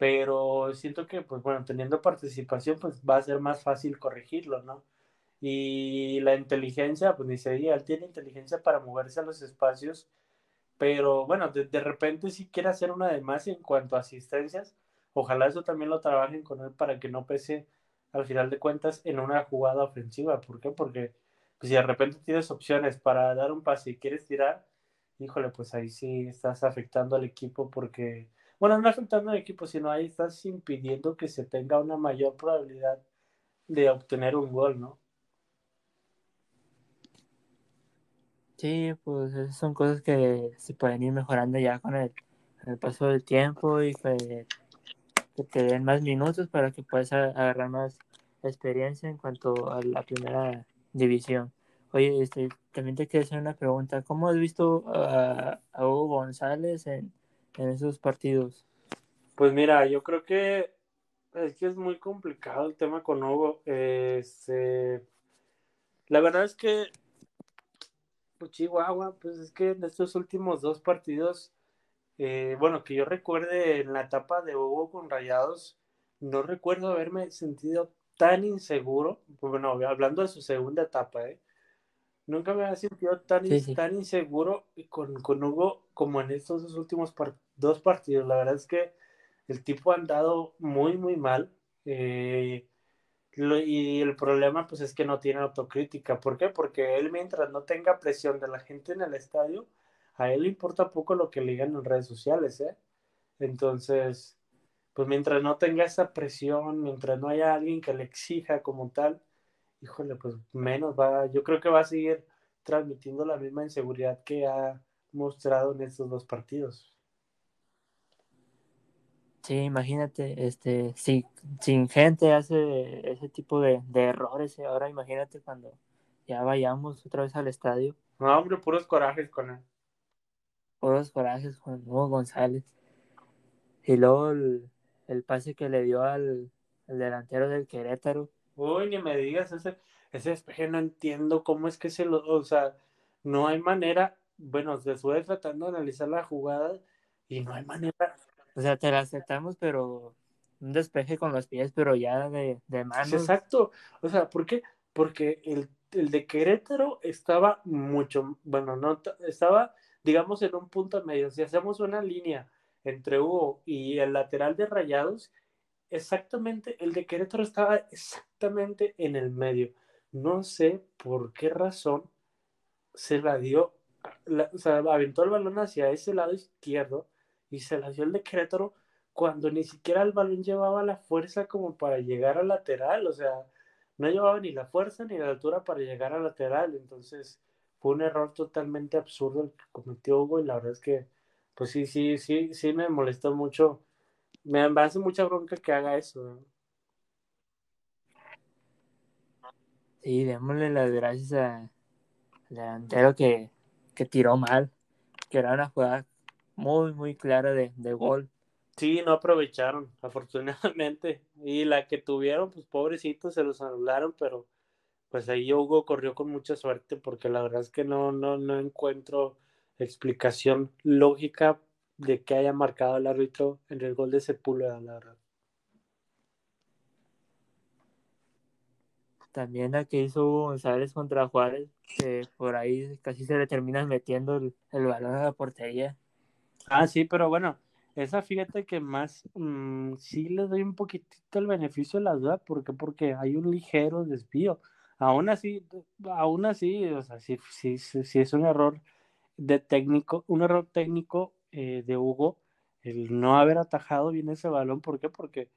pero siento que, pues bueno, teniendo participación, pues va a ser más fácil corregirlo, ¿no? Y la inteligencia, pues diga, él tiene inteligencia para moverse a los espacios, pero bueno, de, de repente si quiere hacer una de más en cuanto a asistencias, ojalá eso también lo trabajen con él para que no pese al final de cuentas en una jugada ofensiva. ¿Por qué? Porque pues, si de repente tienes opciones para dar un pase y quieres tirar, híjole, pues ahí sí estás afectando al equipo porque bueno, no afectando al equipo, sino ahí estás impidiendo que se tenga una mayor probabilidad de obtener un gol, ¿no? Sí, pues esas son cosas que se pueden ir mejorando ya con el, paso del tiempo y que, te den más minutos para que puedas agarrar más experiencia en cuanto a la primera división. Oye, este, también te quiero hacer una pregunta. ¿Cómo has visto a, Hugo González en, en esos partidos? Pues mira, yo creo que es que es muy complicado el tema con Hugo. Este, la verdad es que, pues Chihuahua, pues es que en estos últimos dos partidos, eh, bueno, que yo recuerde en la etapa de Hugo con Rayados, no recuerdo haberme sentido tan inseguro, bueno, hablando de su segunda etapa, ¿eh? Nunca me había sentido tan, Sí, sí. tan inseguro con, con Hugo como en estos dos últimos par- dos partidos. La verdad es que el tipo ha andado muy, muy mal. eh, lo- y el problema pues es que no tiene autocrítica. ¿Por qué? Porque él mientras no tenga presión de la gente en el estadio, a él le importa poco lo que le digan en redes sociales, ¿eh? Entonces, pues mientras no tenga esa presión, mientras no haya alguien que le exija como tal, híjole, pues menos va, yo creo que va a seguir transmitiendo la misma inseguridad que ha mostrado en estos dos partidos. Sí, imagínate, este, si sin gente hace ese tipo de, de errores, eh, ahora imagínate cuando ya vayamos otra vez al estadio, No, hombre, puros corajes con él. todos corajes con Hugo González. Y luego el, el pase que le dio al, al delantero del Querétaro. Uy, ni me digas, ese, ese despeje no entiendo cómo es que se lo, o sea, no hay manera, bueno, se estuve tratando de analizar la jugada y no hay manera. O sea, te la aceptamos, pero un despeje con los pies, pero ya de, de manos. exacto, o sea, ¿por qué? Porque el, el de Querétaro estaba mucho, bueno, no, estaba, digamos, en un punto medio. Si hacemos una línea entre Hugo y el lateral de Rayados, exactamente, el de Querétaro estaba exactamente en el medio. No sé por qué razón se la dio, la- o sea, aventó el balón hacia ese lado izquierdo y se la dio el de cuando ni siquiera el balón llevaba la fuerza como para llegar al lateral, o sea, no llevaba ni la fuerza ni la altura para llegar al lateral, entonces fue un error totalmente absurdo el que cometió Hugo y la verdad es que, pues sí, sí, sí, sí me molestó mucho, me, hace mucha bronca que haga eso, ¿no? Sí, démosle las gracias al delantero que, que tiró mal, que era una jugada muy, muy clara de, de gol. Sí, no aprovecharon, afortunadamente. Y la que tuvieron, pues pobrecitos, se los anularon, pero pues ahí Hugo corrió con mucha suerte porque la verdad es que no, no, no encuentro explicación lógica de que haya marcado el árbitro en el gol de Sepúlveda, la verdad. También la que hizo Hugo González contra Juárez, que por ahí casi se le termina metiendo el, el balón a la portería. Ah, sí, pero bueno, esa fíjate que más mm, sí le doy un poquitito el beneficio de la duda, ¿por qué? Porque hay un ligero desvío. Aún así, aún así, o sea, sí, sí, sí, sí es un error de técnico, un error técnico eh, de Hugo, el no haber atajado bien ese balón, ¿por qué? Porque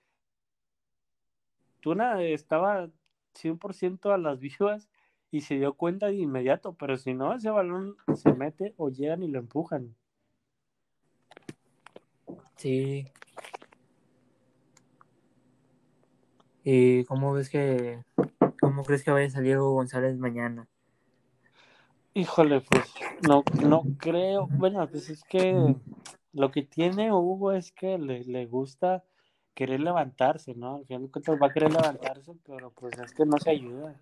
Tuna estaba 100% a las vivas y se dio cuenta de inmediato, pero si no, ese balón se mete o llegan y lo empujan. Sí. ¿Y cómo ves que, cómo crees que vaya a salir Hugo González mañana? Híjole, pues no, no creo. Bueno, pues es que lo que tiene Hugo es que le, le gusta querer levantarse, ¿no? Al final de cuentas va a querer levantarse, pero pues es que no se ayuda.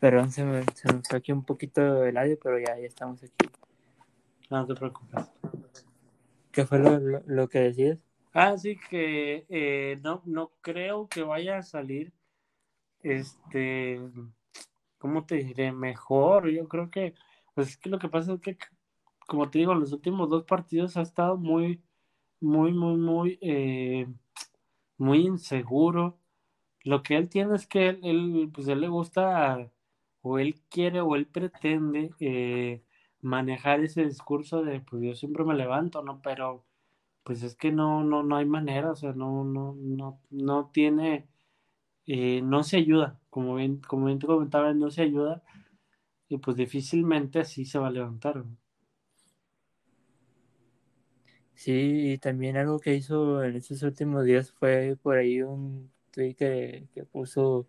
Perdón, se me, se me fue aquí un poquito el audio, pero ya, ya estamos aquí. No te preocupes. ¿Qué fue lo, lo, lo que decías? Ah, sí que eh, no, no creo que vaya a salir, este, ¿cómo te diré? Mejor. Yo creo que, pues es que lo que pasa es que, como te digo, los últimos dos partidos ha estado muy, muy, muy, muy, eh, muy inseguro. Lo que él tiene es que él, él, pues él le gusta, o él quiere, o él pretende eh, manejar ese discurso de, pues yo siempre me levanto, ¿no? Pero pues es que no, no, no hay manera, o sea, no, no, no, no tiene, eh, no se ayuda, como bien, como bien te comentaba, no se ayuda, y pues difícilmente así se va a levantar. ¿no? Sí, y también algo que hizo en estos últimos días fue por ahí un tweet que, que puso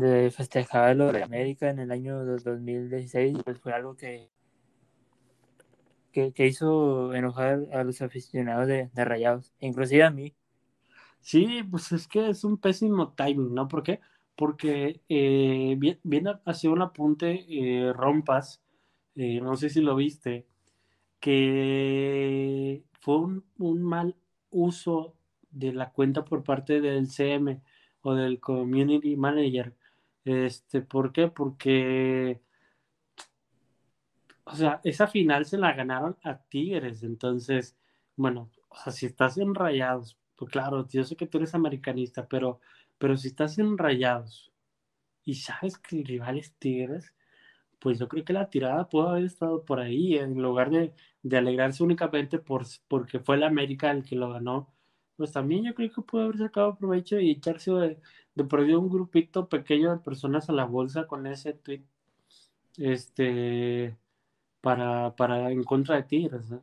donde festejaba lo de América en el año dos- 2016, pues fue algo que, que, que hizo enojar a los aficionados de, de Rayados, inclusive a mí. Sí, pues es que es un pésimo timing, ¿no? ¿Por qué? Porque eh, bien, hacía un apunte eh, Rompas, eh, no sé si lo viste, que fue un, un mal uso de la cuenta por parte del CM o del Community Manager. Este, ¿por qué? Porque, o sea, esa final se la ganaron a Tigres, entonces, bueno, o sea, si estás en Rayados, pues claro, yo sé que tú eres americanista, pero, pero si estás en Rayados y sabes que el rival es Tigres, pues yo creo que la tirada pudo haber estado por ahí, en lugar de, de alegrarse únicamente por, porque fue el América el que lo ganó, pues también yo creo que pudo haber sacado provecho y echarse de, perder un grupito pequeño de personas a la bolsa con ese tweet, este, para, para en contra de Tigres, ¿no?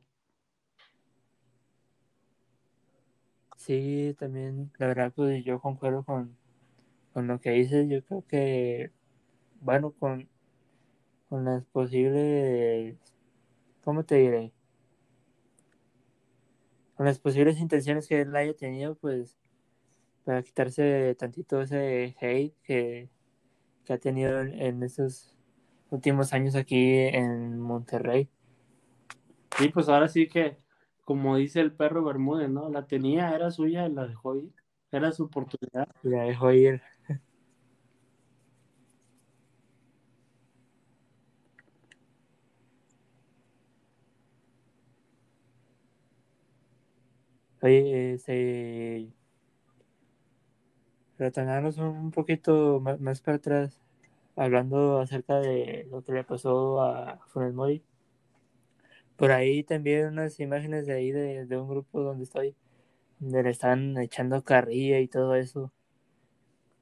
Sí, también, la verdad, pues yo concuerdo con, con lo que dices. Yo creo que, bueno, con, con las posibles, ¿cómo te diré? Con las posibles intenciones que él haya tenido, pues, para quitarse tantito ese hate que, que ha tenido en, en estos últimos años aquí en Monterrey. Sí, pues ahora sí que, como dice el perro Bermúdez, ¿no? La tenía, era suya y la dejó ir. Era su oportunidad. La dejó ir. Oye, este, retornarnos un poquito más, para atrás, hablando acerca de lo que le pasó a Funes Mori. Por ahí también unas imágenes de ahí de, de un grupo donde estoy, donde le están echando carrilla y todo eso.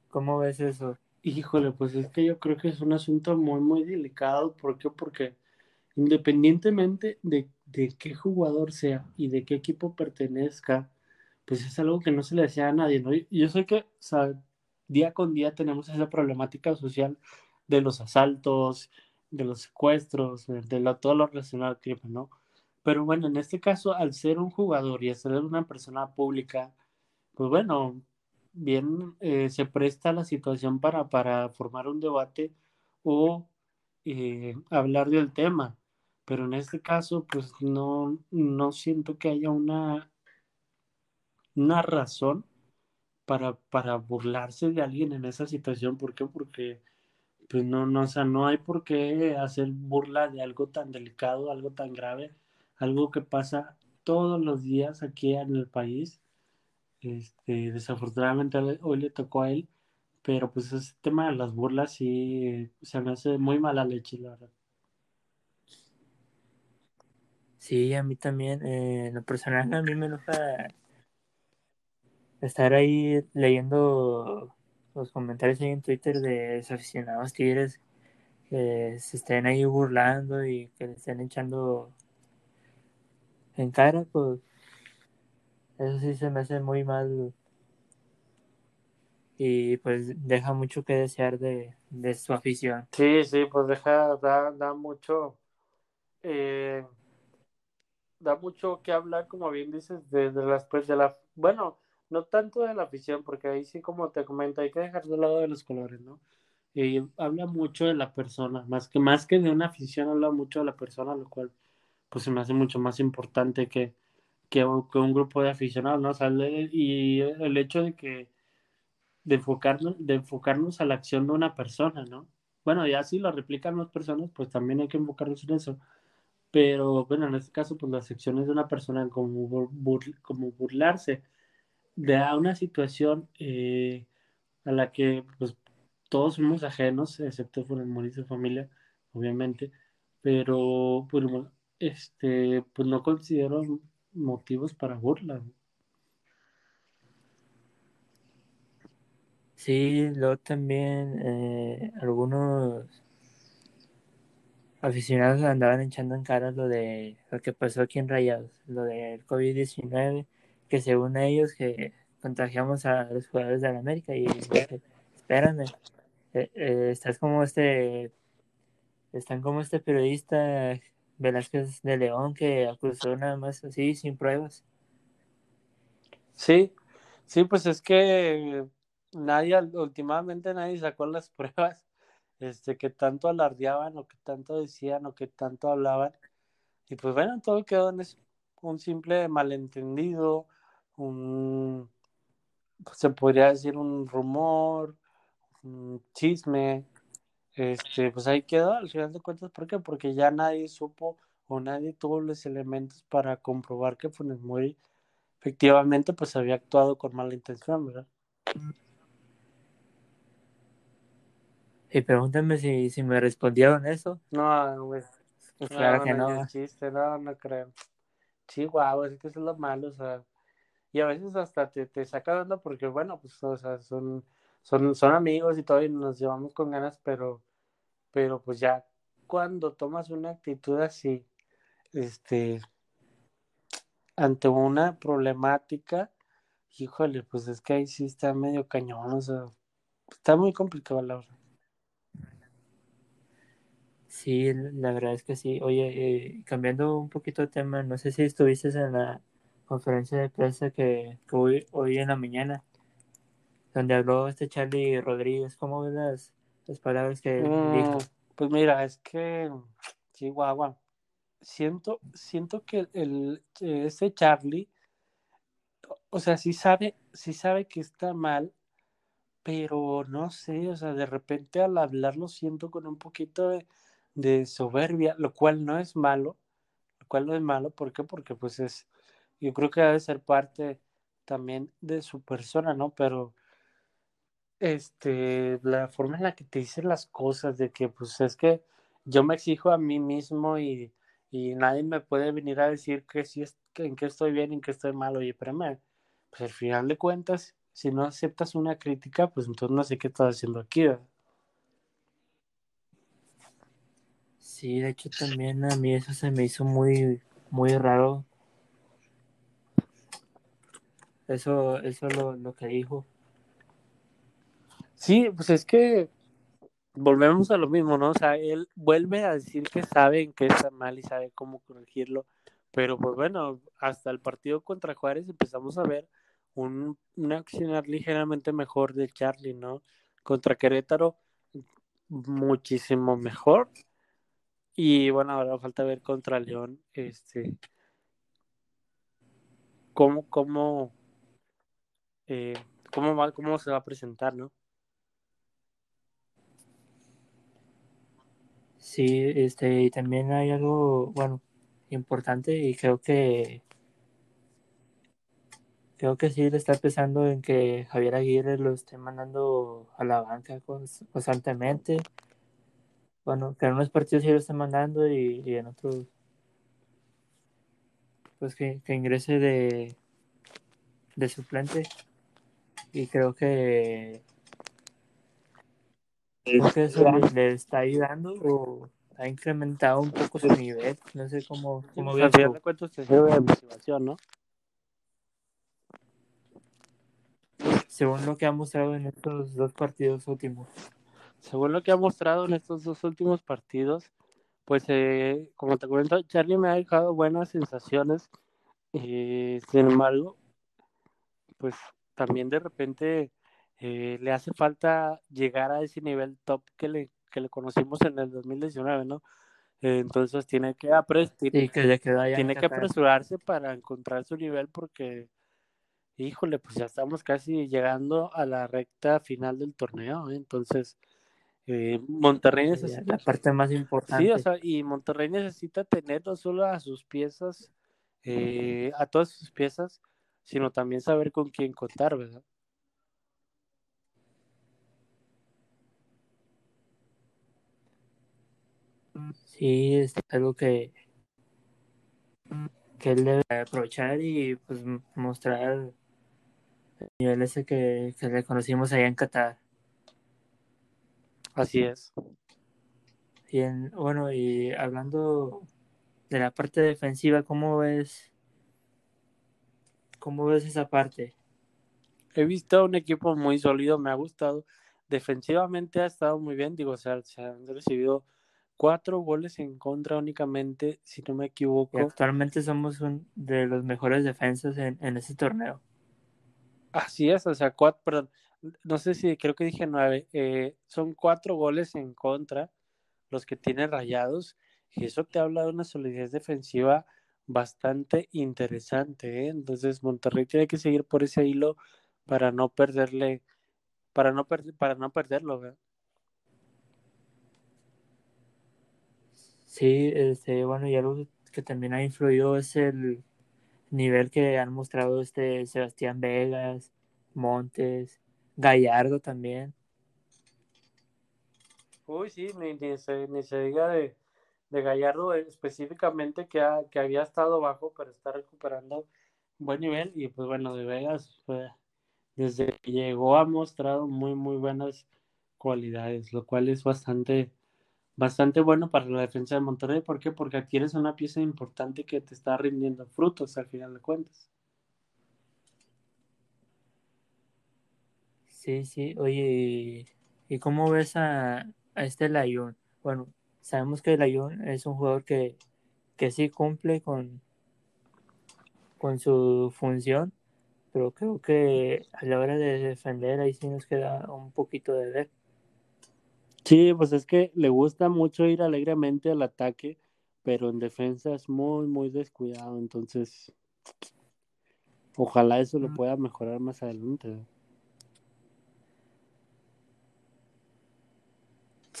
¿Cómo ves eso? Híjole, pues es que yo creo que es un asunto muy, muy delicado. ¿Por qué? Porque independientemente de, de qué jugador sea y de qué equipo pertenezca, pues es algo que no se le desea a nadie, ¿no? Yo sé que, o sea, día con día tenemos esa problemática social de los asaltos, de los secuestros, de, lo- todo lo relacionado al crimen, ¿no? Pero bueno, en este caso, al ser un jugador y al ser una persona pública, pues bueno, bien eh, se presta la situación para, para formar un debate o eh, hablar del tema. Pero en este caso, pues no, no siento que haya una, una razón para, para burlarse de alguien en esa situación. ¿Por qué? Porque pues no, no, o sea, no hay por qué hacer burla de algo tan delicado, algo tan grave, algo que pasa todos los días aquí en el país. Este, desafortunadamente hoy le tocó a él, pero pues ese tema de las burlas sí eh, se me hace muy mala leche, la verdad. Sí, a mí también, eh, lo personal, a mí me enoja estar ahí leyendo los comentarios ahí en Twitter de los aficionados tigres que se estén ahí burlando y que le estén echando en cara, pues eso sí se me hace muy mal y pues deja mucho que desear de, de su afición. Sí, sí, pues deja, da, da mucho, eh, da mucho que hablar, como bien dices, de, de las, pues, de la, bueno, no tanto de la afición, porque ahí sí, como te comento, hay que dejar de lado de los colores, ¿no? Y habla mucho de la persona, más que, más que de una afición, habla mucho de la persona, lo cual, pues, se me hace mucho más importante que, que, que un grupo de aficionados, ¿no? O y el hecho de que, de enfocarnos, de enfocarnos a la acción de una persona, ¿no? Bueno, ya si lo replican más personas, pues también hay que enfocarnos en eso. Pero bueno, en este caso, pues las acciones de una persona como, bur- como burlarse de a una situación eh, a la que pues todos somos ajenos, excepto por el morir su familia, obviamente, pero pues, este, pues no considero motivos para burla. Sí, luego también eh, algunos aficionados andaban echando en cara lo de lo que pasó aquí en Rayados, lo del COVID-19, que según ellos que contagiamos a los jugadores de la América y dije, espérame, eh, eh, estás como este, están como este periodista Velázquez de León que acusó nada más así sin pruebas. Sí, sí, pues es que nadie, últimamente nadie sacó las pruebas, este, que tanto alardeaban o que tanto decían o que tanto hablaban. Y pues bueno, todo quedó en un simple malentendido, un, pues, se podría decir un rumor, un chisme, este, pues ahí quedó al final de cuentas, ¿por qué? Porque ya nadie supo o nadie tuvo los elementos para comprobar que Funes Mori efectivamente pues había actuado con mala intención, ¿verdad? Y pregúntame si, si me respondieron eso. No, güey. Pues claro que no, no. es chiste, no, no creo. Sí, guau, es que eso es lo malo, o sea. Y a veces hasta te, te saca de onda porque, bueno, pues, o sea, son, son, son amigos y todo y nos llevamos con ganas, pero, pero pues ya cuando tomas una actitud así, este, ante una problemática, híjole, pues es que ahí sí está medio cañón, o sea, está muy complicado la verdad. Sí, la verdad es que sí. Oye, eh, cambiando un poquito de tema, no sé si estuviste en la conferencia de prensa que, que hoy, hoy en la mañana, donde habló este Charlie Rodríguez. ¿Cómo ves las, las palabras que Mm, dijo? pues mira, es que Chihuahua, siento, siento que el, ese Charlie, o sea, sí sabe, sí sabe que está mal, pero no sé, o sea, de repente al hablarlo siento con un poquito de, de soberbia, lo cual no es malo, lo cual no es malo, ¿por qué? Porque pues es, yo creo que debe ser parte también de su persona, ¿no? Pero este, la forma en la que te dicen las cosas, de que pues es que yo me exijo a mí mismo y, y nadie me puede venir a decir que sí es, en qué estoy bien y en qué estoy mal, oye, espérame, pues al final de cuentas, si no aceptas una crítica, pues entonces no sé qué estás haciendo aquí, ¿verdad? Sí, de hecho también a mí eso se me hizo muy, muy raro. Eso, eso lo, lo que dijo. Sí, pues es que volvemos a lo mismo, ¿no? O sea, él vuelve a decir que sabe en qué está mal y sabe cómo corregirlo, pero pues bueno, hasta el partido contra Juárez empezamos a ver un, un accionar ligeramente mejor de Charlie, ¿no? Contra Querétaro, muchísimo mejor. Y bueno, ahora falta ver contra León, este, cómo, cómo, eh, cómo va, cómo se va a presentar, ¿no? Sí, este, y también hay algo, bueno, importante y creo que creo que sí le está pensando en que Javier Aguirre lo esté mandando a la banca cons- constantemente. Bueno, que en unos partidos sí lo esté mandando y, y en otros pues que, que ingrese de, de suplente. Y creo que creo que eso le, le está ayudando o ha incrementado un poco su nivel. No sé cómo, cómo Al final de cuentas te sirve de motivación, ¿no? según lo que ha mostrado en estos dos partidos últimos. Según lo que ha mostrado en estos dos últimos partidos, pues eh, como te comento, Charlie me ha dejado buenas sensaciones. eh, sin embargo, pues también de repente eh, le hace falta llegar a ese nivel top que le, que le conocimos en el 2019, ¿no? Eh, entonces tiene que, apres- Y que en tiene que apresurarse para encontrar su nivel porque, híjole, pues ya estamos casi llegando a la recta final del torneo, ¿eh? entonces eh, Monterrey necesita, La parte más importante. sí, o sea, y Monterrey necesita tener no solo a sus piezas, eh, a todas sus piezas, sino también saber con quién contar, ¿verdad? Sí, es algo que, que él debe aprovechar y pues mostrar el nivel ese que, que le conocimos allá en Qatar. Así es. Y en, bueno, y hablando de la parte defensiva, ¿cómo ves? ¿Cómo ves esa parte? He visto un equipo muy sólido, me ha gustado. Defensivamente ha estado muy bien, digo, o sea, se han recibido cuatro goles en contra únicamente, si no me Y equivoco. actualmente somos un de los mejores defensas en, en ese torneo. Así es, o sea, cuatro, perdón, no sé si creo que dije nueve, eh, son cuatro goles en contra los que tiene Rayados, y eso te habla de una solidez defensiva bastante interesante, ¿eh? Entonces Monterrey tiene que seguir por ese hilo para no perderle, para no perder, para no perderlo, ¿verdad? Sí, este, bueno, y algo que también ha influido es el nivel que han mostrado este Sebastián Vegas, Montes, Gallardo también. Uy, sí, ni, ni se, ni se diga de, de Gallardo específicamente que, ha- que había estado bajo, pero está recuperando buen nivel. Y pues bueno, de Vegas, desde que llegó ha mostrado muy, muy buenas cualidades, lo cual es bastante, bastante bueno para la defensa de Monterrey. ¿Por qué? Porque adquieres una pieza importante que te está rindiendo frutos al final de cuentas. Sí, sí. Oye, ¿y, cómo ves a, a este Layún? Bueno, sabemos que Layún es un jugador que, que sí cumple con, con su función, pero creo que a la hora de defender ahí sí nos queda un poquito de ver. Sí, pues es que le gusta mucho ir alegremente al ataque, pero en defensa es muy, muy descuidado. Entonces, ojalá eso lo pueda mejorar más adelante.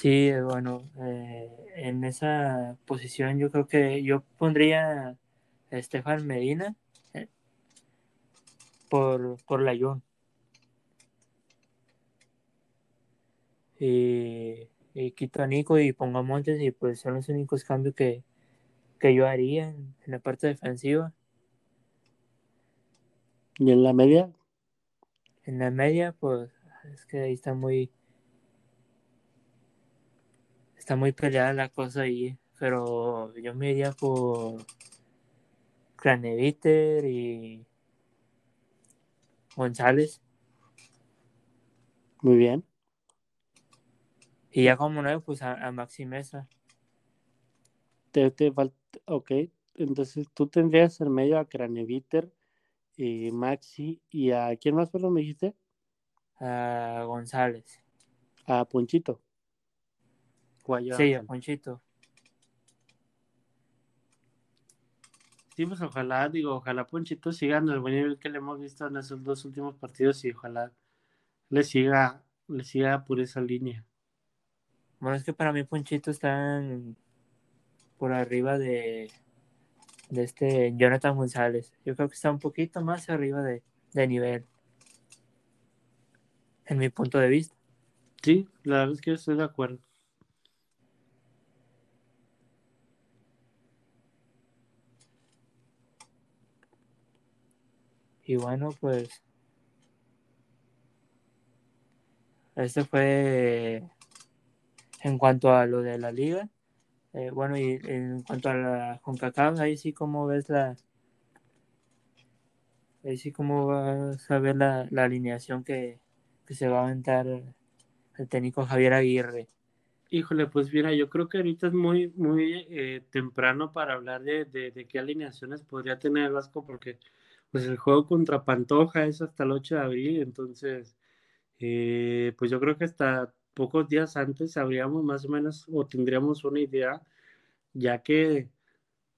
Sí, bueno, eh, en esa posición yo creo que yo pondría a Estefan Medina eh, por, por Layún. Y, y quito a Nico y pongo a Montes y pues son los únicos cambios que, que yo haría en, en la parte defensiva. Y en la media, En la media, pues es que ahí está muy está muy peleada la cosa ahí, pero yo me iría por Craneviter y González. muy bien. Y ya como nueve, pues a, a Maxi Mesa. Te, te falta, ok, entonces tú tendrías en medio a Craneviter, y Maxi y a quién más perdón me dijiste? A González. A Ponchito. Sí, a. Ponchito. Sí, pues ojalá, digo, ojalá Ponchito siga en el buen nivel que le hemos visto en esos dos últimos partidos y ojalá le siga, le siga por esa línea. Bueno, es que para mí Ponchito está por arriba de, de este Jonathan González. Yo creo que está un poquito más arriba de, de nivel. En mi punto de vista. Sí, la verdad es que estoy de acuerdo. Y bueno, pues. Este fue en cuanto a lo de la liga. Eh, bueno, y en cuanto a la CONCACAF, ahí sí como ves la. Ahí sí como vas a ver la, la alineación que, que se va a aventar el técnico Javier Aguirre. Híjole, pues mira, yo creo que ahorita es muy, muy eh, temprano para hablar de, de, de qué alineaciones podría tener el Vasco, porque pues el juego contra Pantoja es hasta el 8 de abril, entonces eh, pues yo creo que hasta pocos días antes sabríamos más o menos o tendríamos una idea, ya que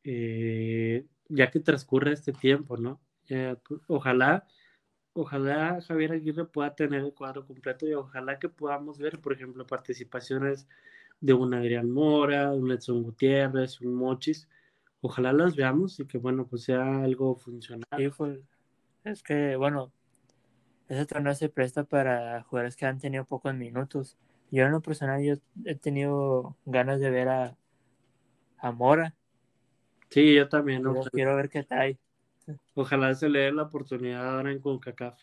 eh, ya que transcurre este tiempo, ¿no? Eh, pues, ojalá, ojalá Javier Aguirre pueda tener el cuadro completo y ojalá que podamos ver, por ejemplo, participaciones de un Adrián Mora, un Edson Gutiérrez, un Mochis. Ojalá las veamos y que, bueno, pues sea algo funcional. Sí, pues, es que, bueno, ese torneo se presta para jugadores que han tenido pocos minutos. Yo en lo personal yo he tenido ganas de ver a, a Mora. Sí, yo también. Quiero ver qué tal. ojalá se le dé la oportunidad ahora en CONCACAF.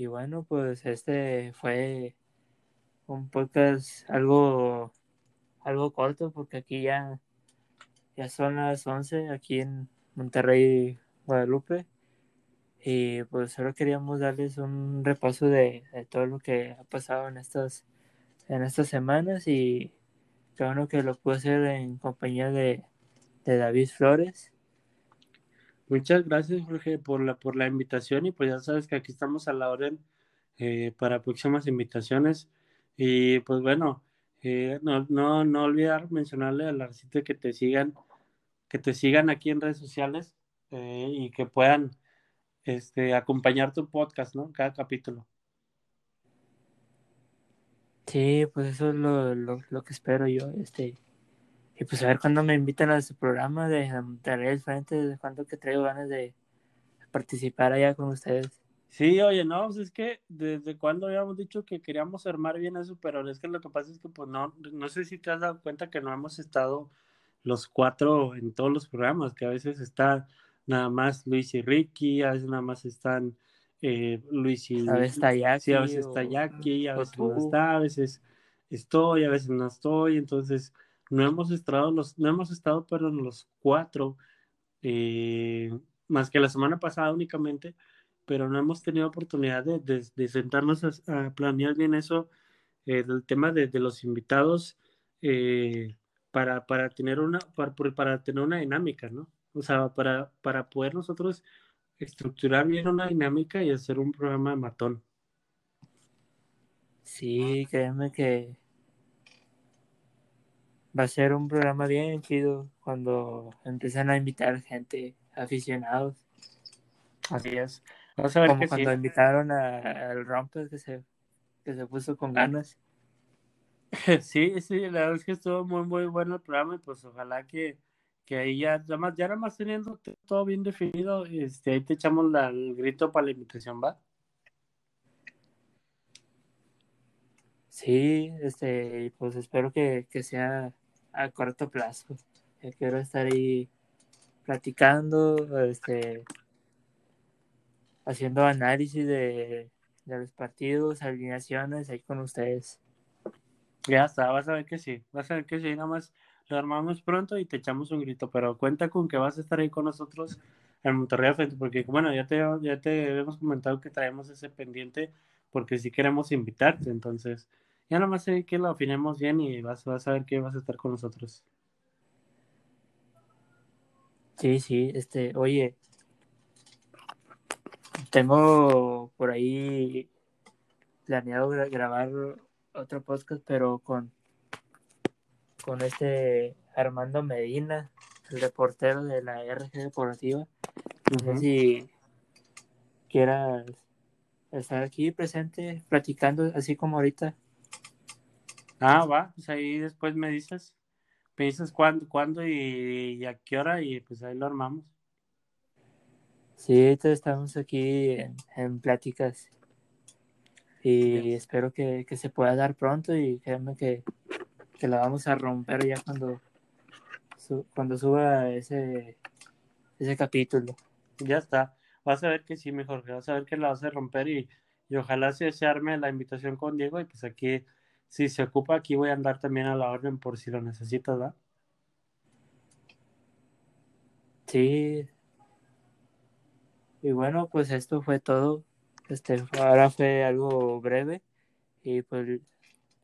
Y bueno, pues este fue un podcast algo, algo corto porque aquí ya, ya son las 11 aquí en Monterrey, Guadalupe. Y pues solo queríamos darles un repaso de, todo lo que ha pasado en estas, en estas semanas y qué bueno que lo pude hacer en compañía de, de David Flores. Muchas gracias, Jorge, por la, por la invitación y pues ya sabes que aquí estamos a la orden eh, para próximas invitaciones. Y pues bueno, eh, no, no, no olvidar mencionarle a la recita que te sigan, que te sigan aquí en redes sociales eh, y que puedan este, acompañar tu podcast, ¿no? Cada capítulo. Sí, pues eso es lo, lo, lo que espero yo. Este, Y pues a ver cuándo me invitan a su programa de Monterrey al frente, de cuándo que traigo ganas de participar allá con ustedes. Sí, oye, no, pues es que desde cuando habíamos dicho que queríamos armar bien eso, pero es que lo que pasa es que pues no, no sé si te has dado cuenta que no hemos estado los cuatro en todos los programas, que a veces está nada más Luis y Ricky, a veces nada más están eh, Luis y A veces está Jackie. Sí, a veces está Jackie, a veces no está, a veces estoy, a veces no estoy, entonces no hemos estado los, no hemos estado, perdón, los cuatro, eh, más que la semana pasada únicamente, pero no hemos tenido oportunidad de, de- sentarnos a, planear bien eso, eh, del tema de, de los invitados, eh, para, para tener una, para, para tener una dinámica, ¿no? O sea, para, para poder nosotros estructurar bien una dinámica y hacer un programa de matón. Sí, créeme que va a ser un programa bien chido cuando empiezan a invitar gente, aficionados, Así es. Vamos a ver como sí. cuando invitaron al Rompes que se, que se puso con ganas. Sí, sí, la verdad es que estuvo muy, muy bueno el programa y pues ojalá que, que ahí ya, nada más, ya nada más teniendo todo bien definido, este, ahí te echamos la- el grito para la invitación, ¿va? Sí, este, pues espero que, que sea a corto plazo. Yo quiero estar ahí platicando, este, haciendo análisis de, de los partidos, alineaciones ahí con ustedes. Ya está, vas a ver que sí, vas a ver que sí, nada más lo armamos pronto y te echamos un grito, pero cuenta con que vas a estar ahí con nosotros en Monterrey frente, porque bueno, ya te, ya te habíamos comentado que traemos ese pendiente porque sí queremos invitarte, entonces ya nada más sé que lo afinemos bien y vas, vas a ver que vas a estar con nosotros. Sí, sí, este, oye, tengo por ahí planeado gra- grabar otro podcast, pero con, con este Armando Medina, el reportero de la RG Deportiva. No sé si quieras estar aquí presente, platicando así como ahorita. Ah, va, pues ahí después me dices, me dices cuándo, cuándo y, y a qué hora y pues ahí lo armamos. Sí, ahorita estamos aquí en, en pláticas y espero que, que se pueda dar pronto y créanme que, que la vamos a romper ya cuando, su- cuando suba ese, ese capítulo. Ya está, vas a ver que sí, mi Jorge, vas a ver que la vas a romper y, y ojalá se, se arme la invitación con Diego y pues aquí, si se ocupa, aquí voy a andar también a la orden por si lo necesitas, ¿verdad? Sí. Y bueno, pues esto fue todo. Este, ahora fue algo breve y pues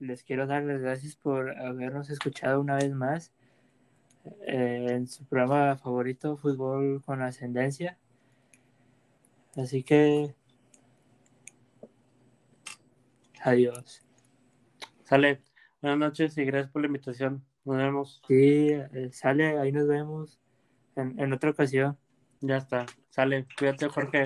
les quiero dar las gracias por habernos escuchado una vez más eh, en su programa favorito, Fútbol con Ascendencia. Así que adiós. Sale, buenas noches y gracias por la invitación. Nos vemos. Sí, eh, sale, ahí nos vemos en, en otra ocasión. Ya está. Sale, cuídate, Jorge.